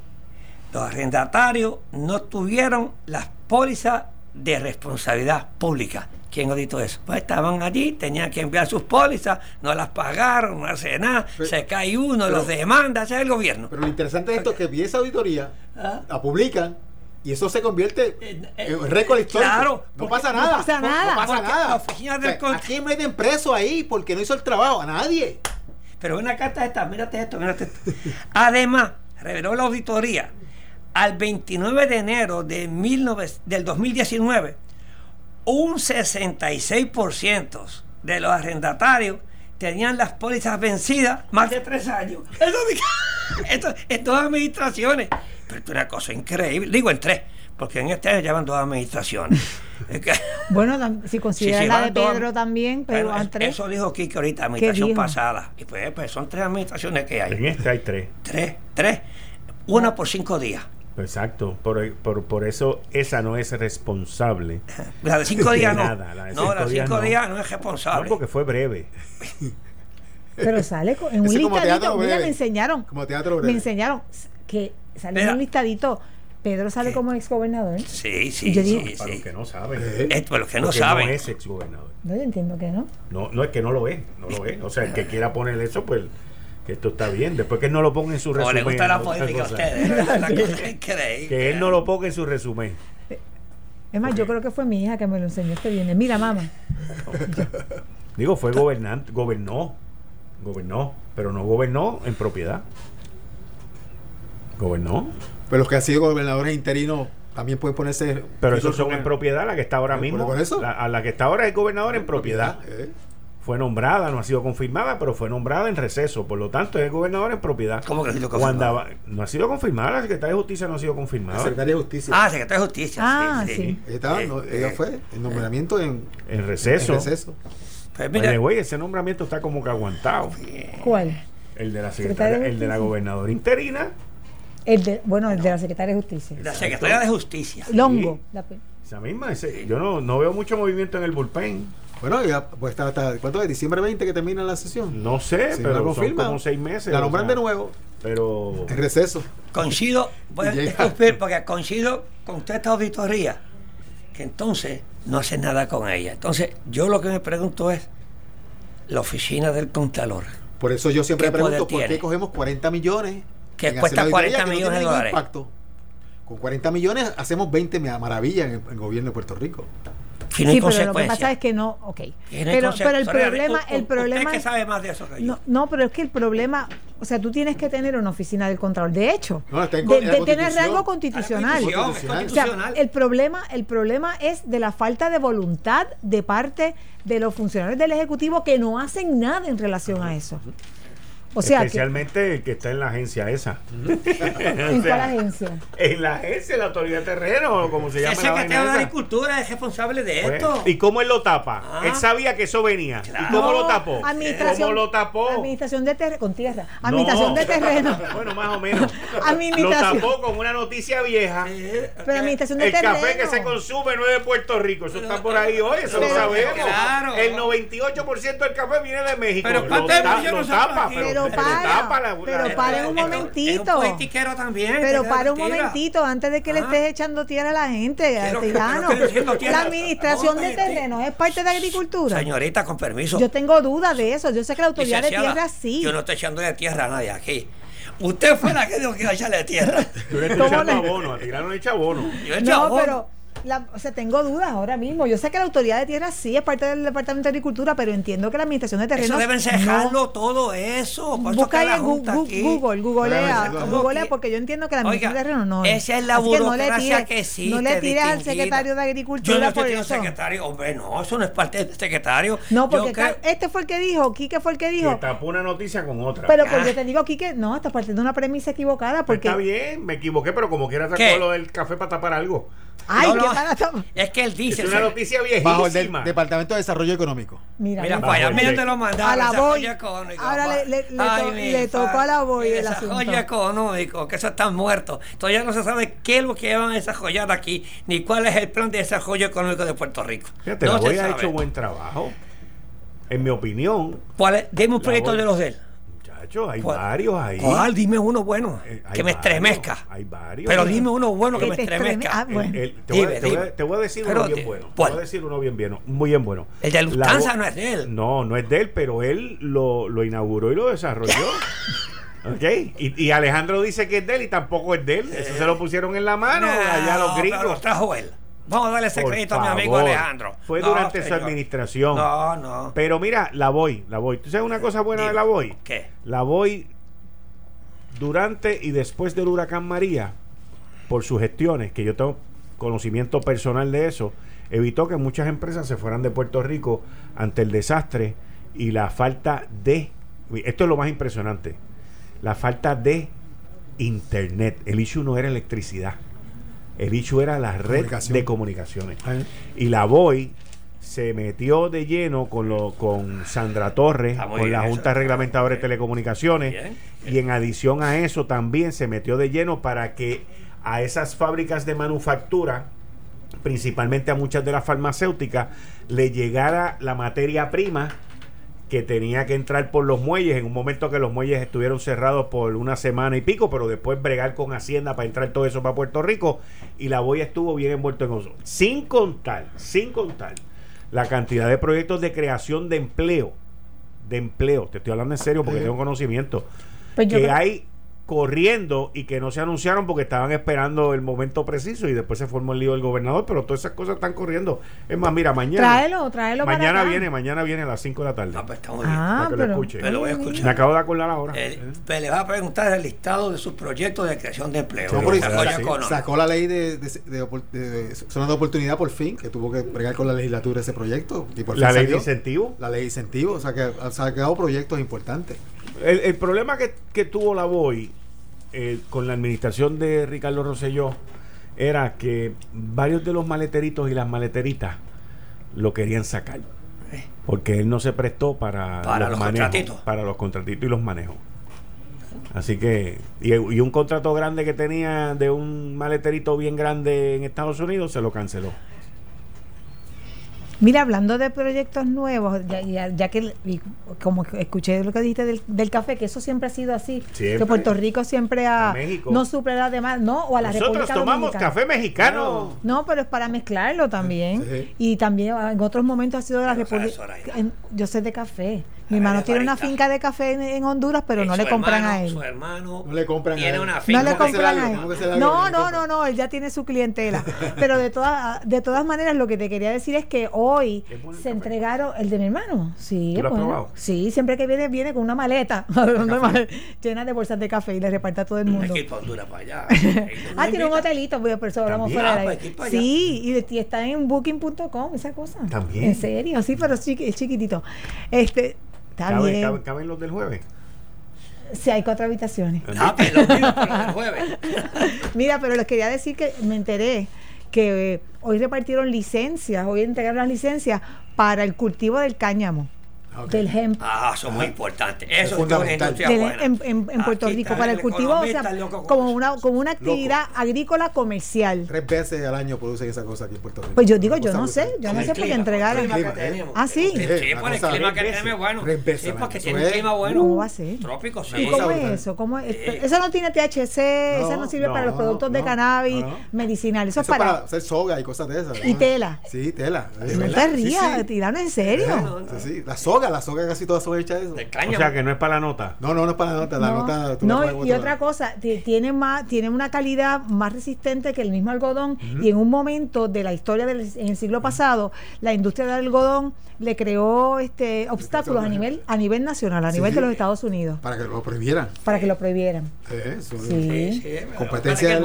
los arrendatarios no tuvieron las pólizas de responsabilidad pública. ¿Quién auditó eso? Pues estaban allí, tenían que enviar sus pólizas, no las pagaron, no hace nada, Pero- se cae uno, pero- los demanda, ese es el gobierno. Pero lo interesante de esto es que vi esa auditoría, Ah. la publican y eso se convierte Eh, eh, en récord histórico. claro, no pasa no nada. pasa nada. No pasa nada. oficina del O sea, ¿A quién meten preso ahí porque no hizo el trabajo? A nadie. Pero una carta esta, mírate esto, mírate esto. Además, reveló la auditoría al 29 de enero de 19 del 2019, un 66% de los arrendatarios tenían las pólizas vencidas más de tres años. (laughs) Eso es dos administraciones. Pero es una cosa increíble. Digo en tres, porque en este año llevan dos administraciones. (laughs) bueno, si consideras la de Pedro también, pero bueno, tres. Eso dijo Kike ahorita, administración pasada. Y pues, pues, son tres administraciones que hay. En este hay tres. Tres, tres. Una por cinco días. Exacto, por, por, por, eso esa no es responsable. (laughs) La de cinco días no. Nada, la de no, la de cinco días no. es responsable. No, porque fue breve. Pero sale en un listadito. Mira, me enseñaron. Como teatro breve. Me enseñaron que sale en un listadito. Pedro sale como exgobernador. Sí, sí, sí, Para los que no saben. Es para los que no saben. No es exgobernador. No, yo entiendo que no. No, no es que no lo ve, no lo ve. O sea, el que quiera poner eso, pues que esto está bien. Después que él no lo ponga en su resumen. le gusta la política a ustedes. (laughs) que él no lo ponga en su resumen. Es más, yo creo que fue mi hija que me lo enseñó este viene. Mira, mamá. Digo, fue gobernante, gobernó, gobernó, pero no gobernó en propiedad. Gobernó. Pero los que han sido gobernadores interinos también pueden ponerse. Pero esos son en propiedad, la que está ahora mismo. a la que está ahora es gobernador en propiedad. ¿eh? Fue nombrada, no ha sido confirmada, pero fue nombrada en receso. Por lo tanto, es gobernador en propiedad. ¿Cómo que ha sido confirmada? no ha sido confirmada, la secretaria de Justicia no ha sido confirmada. La secretaria de Justicia. Ah, secretaria de Justicia. Ah, sí. Ella, eh, fue el nombramiento en, en receso. En receso. Pues mira, güey, ese nombramiento está como que aguantado. ¿Cuál? El de la secretaria, el de la gobernadora interina. El de, bueno, el de la secretaria de Justicia. La secretaria de Justicia. Longo. Esa misma, ese, yo no, no veo mucho movimiento en el bullpen. Bueno, ya pues hasta, ¿cuánto es? ¿Diciembre 20 que termina la sesión? No sé, pero son como seis meses. La nombran de nuevo. Pero. En receso. Coincido, porque coincido con toda esta auditoría, que entonces no hace nada con ella. Entonces, yo lo que me pregunto es, la oficina del Contralor. Por eso yo siempre pregunto, ¿por qué cogemos 40 millones? Que cuesta 40 millones de dólares. Impacto? Con 40 millones hacemos 20 maravillas en el gobierno de Puerto Rico sí, pero lo que pasa es que no, ok. Pero, pero el problema, el problema que sabe más de eso que yo. No, pero es que el problema, o sea, tú tienes que tener una oficina del control. De hecho, de, tener rango constitucional. O sea, el problema, el problema es de la falta de voluntad de parte de los funcionarios del ejecutivo que no hacen nada en relación a eso. Especialmente el que está en la agencia esa. (laughs) ¿En cuál agencia? En la agencia de la autoridad de terreno, o como se llama. El secretario de Agricultura es responsable de pues, esto. ¿Y cómo él lo tapa? Ah. Él sabía que eso venía. ¿Y cómo lo tapó? Administración, ¿Cómo lo tapó? Administración de terreno, con tierra. Administración de terreno. (laughs) bueno, más o menos. Lo tapó con una noticia vieja. Pero administración de terreno. El café que se consume no es de Puerto Rico. Eso está por ahí hoy, eso lo sabemos. Claro. El 98% del café viene de México. Pero lo, lo tapa, pero pero para, un momentito. también. Pero para un momentito, antes de que le estés echando tierra a la gente, la administración de terrenos es parte de agricultura. Señorita, con permiso. Yo tengo dudas de eso. Yo sé que la autoridad de tierra sí. Yo no estoy echándole tierra a nadie aquí. Usted fue la que dijo que iba a echarle tierra. Tú le estás echando abono, a tirar no echa abono. Yo no, pero o sea, tengo dudas ahora mismo. Yo sé que la autoridad de tierra sí es parte del Departamento de Agricultura, pero entiendo que la administración de terrenos. Eso deben cerrarlo todo eso. Busca ahí en Google, Googlea, Googlea, porque yo entiendo que la administración de terrenos no es. Esa es la burocracia que, sí No le tires al secretario de Agricultura yo no por eso. secretario, hombre, no, eso no es parte del secretario. No, porque este fue el que dijo, Quique fue el que dijo. Que tapó una noticia con otra. Pero pues yo te digo, Quique, no, está partiendo de una premisa equivocada. Pues porque... Está bien, me equivoqué, pero como quiera sacó lo del café para tapar algo. Ay, qué Es que él dice. Es una noticia viejísima. Bajo el Departamento de Desarrollo Económico. Mira, Mira para allá, mira te lo mandaron. A la voy. Ahora le, le, le, le tocó a la voy el Desarrollo económico, que eso está muerto. Todavía no se sabe qué es lo que van a desarrollar aquí, ni cuál es el plan de desarrollo económico de Puerto Rico. Fíjate, no la voy ha hecho buen trabajo. En mi opinión. ¿Cuál es? Dime un proyecto de los de él hay varios ahí. ¿Cuál? Dime uno bueno eh, que me estremezca. Hay varios. Pero dime uno bueno que, me estremezca. Ah, bueno. te, voy, a decir uno bien bueno. Te voy a decir uno bien, bien, muy bien bueno. El de Lufthansa no es de él. No, no es de él, pero él lo, lo inauguró y lo desarrolló. (laughs) ¿Ok? Y, y, Alejandro dice que es de él y tampoco es de él. Eso se lo pusieron en la mano allá los gringos. Pero lo trajo él. Vamos a darle ese crédito a mi amigo Alejandro. Fue durante su administración. No, no. Pero mira, la voy, la voy. ¿Tú sabes una cosa buena de la voy? ¿Qué? La voy durante y después del huracán María, por sus gestiones, que yo tengo conocimiento personal de eso, evitó que muchas empresas se fueran de Puerto Rico ante el desastre y la falta de, esto es lo más impresionante, la falta de internet. El issue no era electricidad. El issue era la red Comunicación. de comunicaciones. Y la VOY se metió de lleno con lo con Sandra Torres, con la Junta eso. Reglamentadora de Bien. Telecomunicaciones. Bien. Y en adición a eso también se metió de lleno para que a esas fábricas de manufactura, principalmente a muchas de las farmacéuticas, le llegara la materia prima que tenía que entrar por los muelles en un momento que los muelles estuvieron cerrados por una semana y pico, pero después bregar con Hacienda para entrar todo eso para Puerto Rico y la boya estuvo bien envuelto en eso. Sin contar, sin contar la cantidad de proyectos de creación de empleo, de empleo, te estoy hablando en serio porque tengo conocimiento, Pues que hay corriendo y que no se anunciaron porque estaban esperando el momento preciso y después se formó el lío del gobernador, pero todas esas cosas están corriendo. Es más, mira, mañana Tráelo, tráelo para mañana acá. viene, mañana viene a las 5 de la tarde. Ah, pues está muy bien. Ah, para que lo pero, escuche. Pero lo voy a Me escuchar. acabo de acordar ahora. Eh, pues le va a preguntar el listado de sus proyectos de creación de empleo. Desarrollo sacó- económico. sacó la ley de, de, de opor- de- de zonas de oportunidad por fin, que tuvo que bregar con la legislatura ese proyecto. Y por la ley de incentivo. La ley de incentivo, o sea que ha sacado proyectos importantes. El, el problema que, que tuvo la BOI eh, con la administración de Ricardo Rosselló era que varios de los maleteritos y las maleteritas lo querían sacar. Porque él no se prestó para, Para los manejos, contratitos. Para los contratitos y los manejos. Así que, y, y un contrato grande que tenía de un maleterito bien grande en Estados Unidos se lo canceló. Mira, hablando de proyectos nuevos, ya, ya- ya que como escuché lo que dijiste del, del café, que eso siempre ha sido así, Siempre. que Puerto Rico siempre ha, México. no demanda, no, o a la Nosotros República tomamos Dominicana. café mexicano. No, pero es para mezclarlo también. Sí. Y también en otros momentos ha sido de la Pero, ¿sabes, República. Yo sé de café. Mi hermano de tiene una finca de café en, en Honduras, pero Eh, no su le compran hermano- a él. Su hermano No le compran a él. una No le ¿Cómo que se compran a él. No, no no, no, él ya tiene su clientela. (laughs) Pero de todas, de todas maneras, lo que te quería decir es que hoy Es bueno el se café. entregaron el de mi hermano. Sí, ¿Tú es lo has bueno. probado? Sí, siempre que viene, viene con una maleta (laughs) llena de bolsas de café y le reparte a todo el Hay mundo. que ir para Honduras para allá. (laughs) Ah, tiene un hotelito, pues, por eso hablamos fuera Ah, del pues, allá. Sí, y, está en booking.com, esa cosa. También. En serio, sí, pero es chiquitito. Este, está ¿Caben, bien. caben- caben los del jueves? Sí, hay cuatro habitaciones. Ah, pero lo mismo, pero el jueves. (laughs) Mira, pero les quería decir que me enteré que eh, hoy repartieron licencias, hoy entregaron las licencias para el cultivo del cáñamo, Ah, del hemp. Ah, eso es muy importante. Eso es fundamental. del- en, en- en Puerto Aquí Rico para el cultivo, o sea, como una como una actividad agrícola comercial. Tres veces al año producen esa cosa aquí en Puerto Rico. Pues yo digo, yo no sé, yo no sé por qué tenemos. Ah, sí. Sí, por el clima que tenemos es bueno. Tres veces Sí, porque tiene un clima bueno. ¿Cómo va a ser? Trópico, sí. ¿Y cómo es eso? ¿Cómo es? Eh, Eso no tiene THC, eso no sirve para los productos de cannabis medicinal, eso, Eso es para hacer soga y cosas de esas. Y tela. Sí, tela. No te rías, en serio. Sí. La soga, la soga casi todas son hechas de eso. De O sea que no es para la nota. No, no, no es para la nota. La No, nota tú no, y otra cosa, ti- tiene más, tiene una calidad más resistente que el mismo algodón. Y en un momento de la historia del en el siglo pasado, la industria del algodón le creó este obstáculos a nivel, a nivel nacional, a Sí. nivel de los Estados Unidos, Para que lo prohibieran. para que lo prohibieran. Eso es- Sí. Sí, Competencia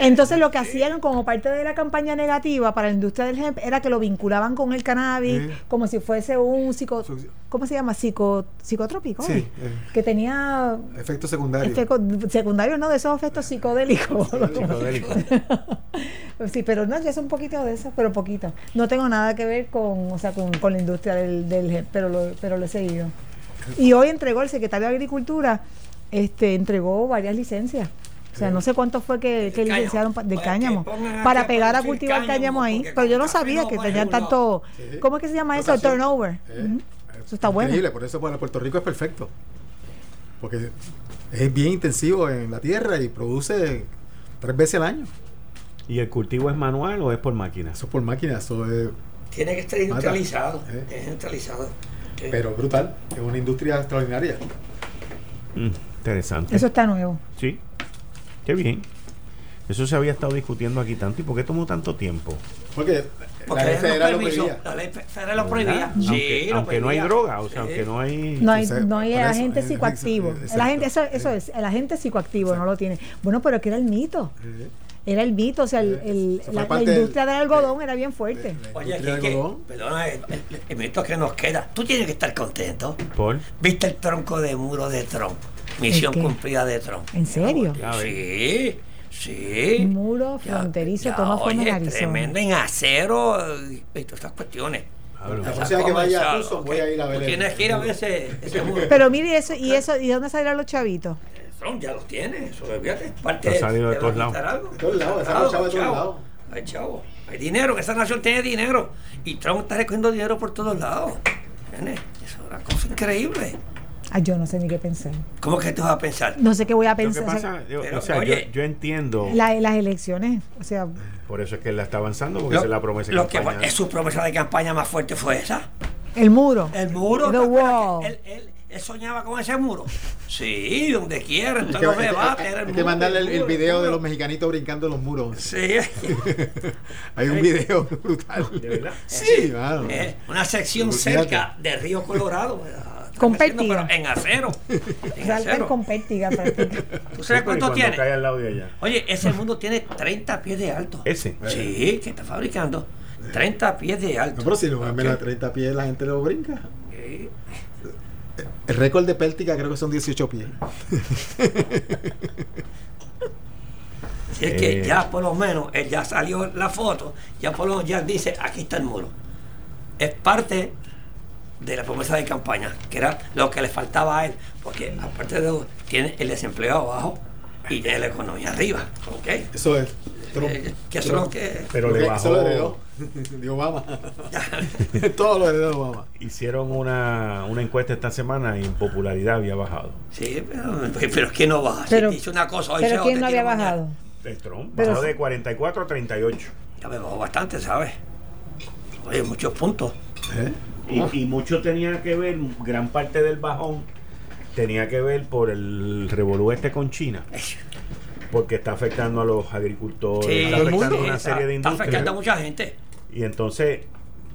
Entonces lo que Sí. hacían como parte de la campaña negativa para la industria del hemp era que lo vinculaban con el cannabis como si fuese un psico, ¿cómo se llama? Psico, psicotrópico. Sí, ¿eh? eh. Que tenía Efectos secundarios. secundarios, no de esos efectos psicodélicos. Psicodélico. (laughs) sí, pero no, yo sé un poquito de eso, pero poquito. No tengo nada que ver con, o sea, con, con la industria del, del pero lo, pero lo he seguido. Y hoy entregó el secretario de Agricultura, este, entregó varias licencias. O sea, no sé cuánto fue que, licenciaron pa- cáñamo. para a pegar a cultivar cáñamo, cáñamo ahí. Pero yo no sabía que tenían tanto. Sí. ¿Cómo es que se llama eso? El turnover. Eh. Eso está bueno. Increíble, por eso para Puerto Rico es perfecto. Porque es bien intensivo en la tierra y produce tres veces al año. ¿Y el cultivo es manual o es por máquina? Eso por máquina, eso es. Tiene que estar industrializado. Eh. Es industrializado. Pero brutal, es una industria extraordinaria. Mm, interesante. Eso está nuevo. Sí. Qué bien. Eso se había estado discutiendo aquí tanto. ¿Y por qué tomó tanto tiempo? Porque, Porque la ley federal lo prohibía. la ley fe- federal lo prohibía. ¿Verdad? Sí, aunque lo aunque no hay droga, o sea, Sí. aunque no hay... No hay, no hay agente psicoactivo. exacto, El agente, eso, eso es, el agente psicoactivo no lo tiene. Bueno, pero que era el mito. Era el mito, o sea, el- la, la parte del- industria del algodón de- era bien fuerte. Oye, perdona, el, el- el minuto que nos queda. Tú tienes que estar contento. Por... ¿Viste el tronco de muro de Trump? Misión cumplida de Trump. ¿En serio? Sí, sí. Muro fronterizo, toma forma en Arizona. tremendo en acero y y todas estas cuestiones. O se sea que vaya a Tucson, voy a ir a ver Tienes que ir a ver ese, ese (laughs) muro. Pero mire eso, y eso, ¿y dónde salieron los chavitos? Trump ya los tiene, eso fíjate, es parte Ha salido de le todos lados. De todos lados, de todos chavo. lados. Hay chavo, hay dinero, esa nación tiene dinero y Trump está recogiendo dinero por todos lados. ¿Entiendes? Eso es una cosa increíble. Ay, yo no sé ni qué pensar. ¿Cómo que tú vas a pensar? No sé qué voy a Lo que pensar. O sea, pasa, yo- pero, o sea, oye, yo, yo entiendo, la- las elecciones, o sea, por eso es que él la está avanzando, porque Lo- esa es la promesa de lo que campaña. fue- es su promesa de campaña más fuerte fue esa. el muro. El muro. The ¿te acuerdas wall. que Él, él- él soñaba con ese muro. Sí, donde quiera, en Hay todos que, los hay que- debates. hay el que mandarle el, el el muro, el video de los mexicanitos brincando los muros. Sí. (laughs) Hay un video brutal. ¿De verdad? Sí. Eh, una sección Fíjate. cerca de Río Colorado. ¿verdad? Con Están haciendo, pértiga. pero En acero. En Saltan acero. con pértiga, práctica. ¿Tú sabes cuánto tiene? cae al lado de allá. Oye, ese mundo tiene 30 pies de alto. Ese. Sí, que está fabricando 30 pies de alto. No, pero si no es menos de Ok. 30 pies, la gente lo brinca. El récord de pértiga creo que son 18 pies. Si (laughs) es que Eh. ya por lo menos, él ya salió la foto, ya por lo menos ya dice, aquí está el muro. Es parte de la promesa de campaña, que era lo que le faltaba a él, porque aparte de eso, tiene el desempleo abajo y tiene la economía arriba. ¿ok? Eso es. Trump. Eh, que eso es lo que... Pero le Eso lo bajó. heredó. (laughs) De Obama. (laughs) Todo lo heredó de Obama. Hicieron una, una encuesta esta semana y en popularidad había bajado. Sí, pero, pero es que no baja. Si Pero- dice una cosa, hoy Pero se ¿quién no había bajado? El Trump Pero bajó de 44 a 38. Ya me bajó bastante, ¿sabes? Oye, muchos puntos. ¿Eh? Y, y mucho tenía que ver, gran parte del bajón tenía que ver por el revolú este con China, porque está afectando a los agricultores, Sí, está afectando a una está- serie de está afectando a industrias. mucha gente. Y entonces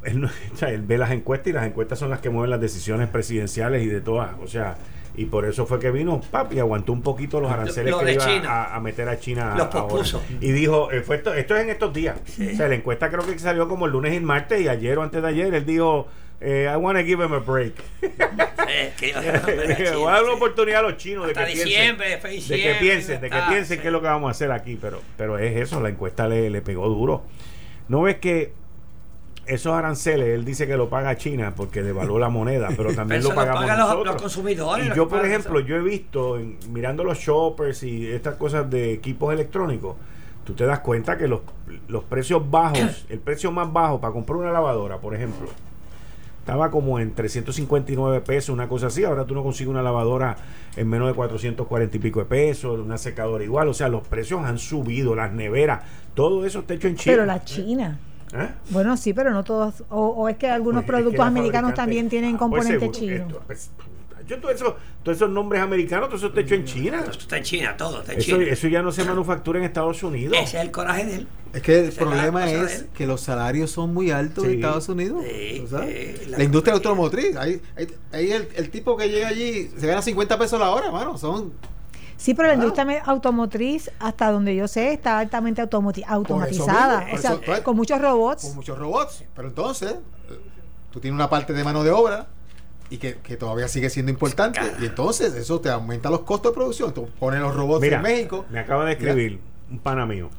él, (laughs) o sea, él ve las encuestas y las encuestas son las que mueven las decisiones presidenciales y de todas. O sea, y por eso fue que vino Pap y aguantó un poquito los aranceles Lo que iba a, a meter a China. Los pospuso. Y dijo, eh, fue esto, esto es en estos días. O sea, la encuesta creo que salió como el lunes y el martes y ayer o antes de ayer él dijo, eh, I want to give him a break. (laughs) (laughs) Que pena Voy a dar una oportunidad a los chinos de que piensen, de que piensen, de que piensen qué es lo que vamos a hacer aquí, pero, pero es eso, la encuesta le, le pegó duro. ¿No ves que esos aranceles, él dice que lo paga China porque devaluó la moneda, pero (laughs) también Pero lo lo pagamos pagan los- nosotros. los consumidores, Y yo, por ejemplo, eso. yo he visto, en- mirando los shoppers y estas cosas de equipos electrónicos, tú te das cuenta que los, los precios bajos, (coughs) el precio más bajo para comprar una lavadora, por ejemplo, estaba como en 359 pesos, una cosa así. Ahora tú no consigues una lavadora en menos de 440 y pico de pesos, una secadora igual. O sea, los precios han subido, las neveras, todo eso está hecho en China. Pero la China. ¿Eh? Bueno, sí, pero no todos. O, o es que algunos Pues es que productos americanos también tienen Ah, pues componentes seguro que chinos. esto, pues, yo todo eso, todos esos nombres americanos, todo eso está hecho en China. Esto está en China, todo está en Eso, China. eso ya no se manufactura en Estados Unidos. Ese es el coraje de él. Es que el problema es que los salarios son muy altos Sí. en Estados Unidos. Sí, ¿tú sabes? sí, la, la industria compañía. automotriz. Ahí, ahí, ahí el, el tipo que llega allí se gana 50 pesos la hora, mano. Son Sí, pero la industria automotriz, hasta donde yo sé, está altamente automatizada. mismo, o sea, eso, pues, con muchos robots. con muchos robots. Pero entonces, eh, tú tienes una parte de mano de obra y que, que todavía sigue siendo importante. Y entonces eso te aumenta los costos de producción. Tú pones los robots Mira, en México. me acaba de escribir un pana mío,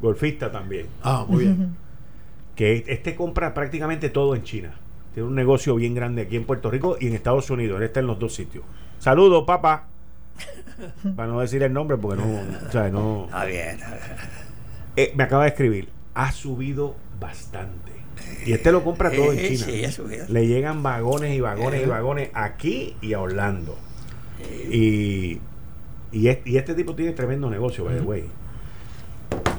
golfista también, Ah, muy bien. (laughs) que este compra prácticamente todo en China. Tiene un negocio bien grande aquí en Puerto Rico y en Estados Unidos. Él está en los dos sitios. Saludos, papá. (laughs) Para no decir el nombre, porque no, o sea, no. Está bien. está bien. Eh, me acaba de escribir. Ha subido bastante. Y este lo compra todo en Eh, China. sí. Le llegan vagones y vagones y Eh. vagones aquí y a Orlando. Y, y, es- y este tipo tiene tremendo negocio, by the way.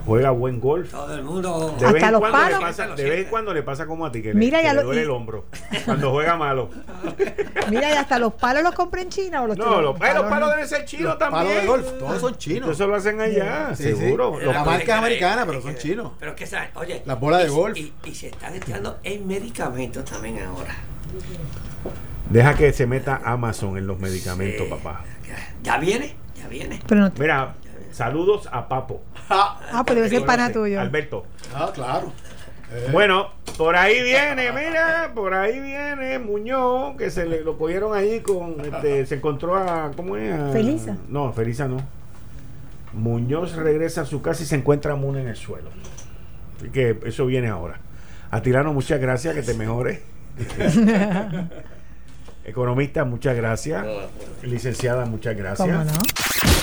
Juega buen golf. Todo el mundo. De Hasta vez, en los cuando le palos. pasa, de vez en cuando le pasa como a ti, que, Mira, le, que duele y- el hombro. Cuando juega malo. (laughs) Mira, y hasta los palos los compré en China o los No, los, eh, los palos no? deben ser chinos Los también. palos de golf, todos son chinos. Eso lo hacen allá, Sí, sí. seguro. La Los- Pero marca es americana, pero son chinos. Pero es que, ¿sabes? oye. Las bolas de y- golf. Y, y se están entrando en medicamentos también ahora. Deja que se meta Amazon en los medicamentos, Sí. papá. Ya viene, ya viene. Pero no te- Mira, saludos a Papo. Ah, pues debe ser pana tuyo. Alberto. Ah, claro. Bueno, por ahí viene, mira, por ahí viene Muñoz, que se le lo cogieron ahí con, este, se encontró a, ¿cómo es? A- Felisa. No, Felisa no. Muñoz regresa a su casa y se encuentra a Muna en el suelo. Así que eso viene ahora. Atilano, muchas gracias, que te mejore. (laughs) Economista, muchas gracias. Licenciada, muchas gracias. ¿Cómo no?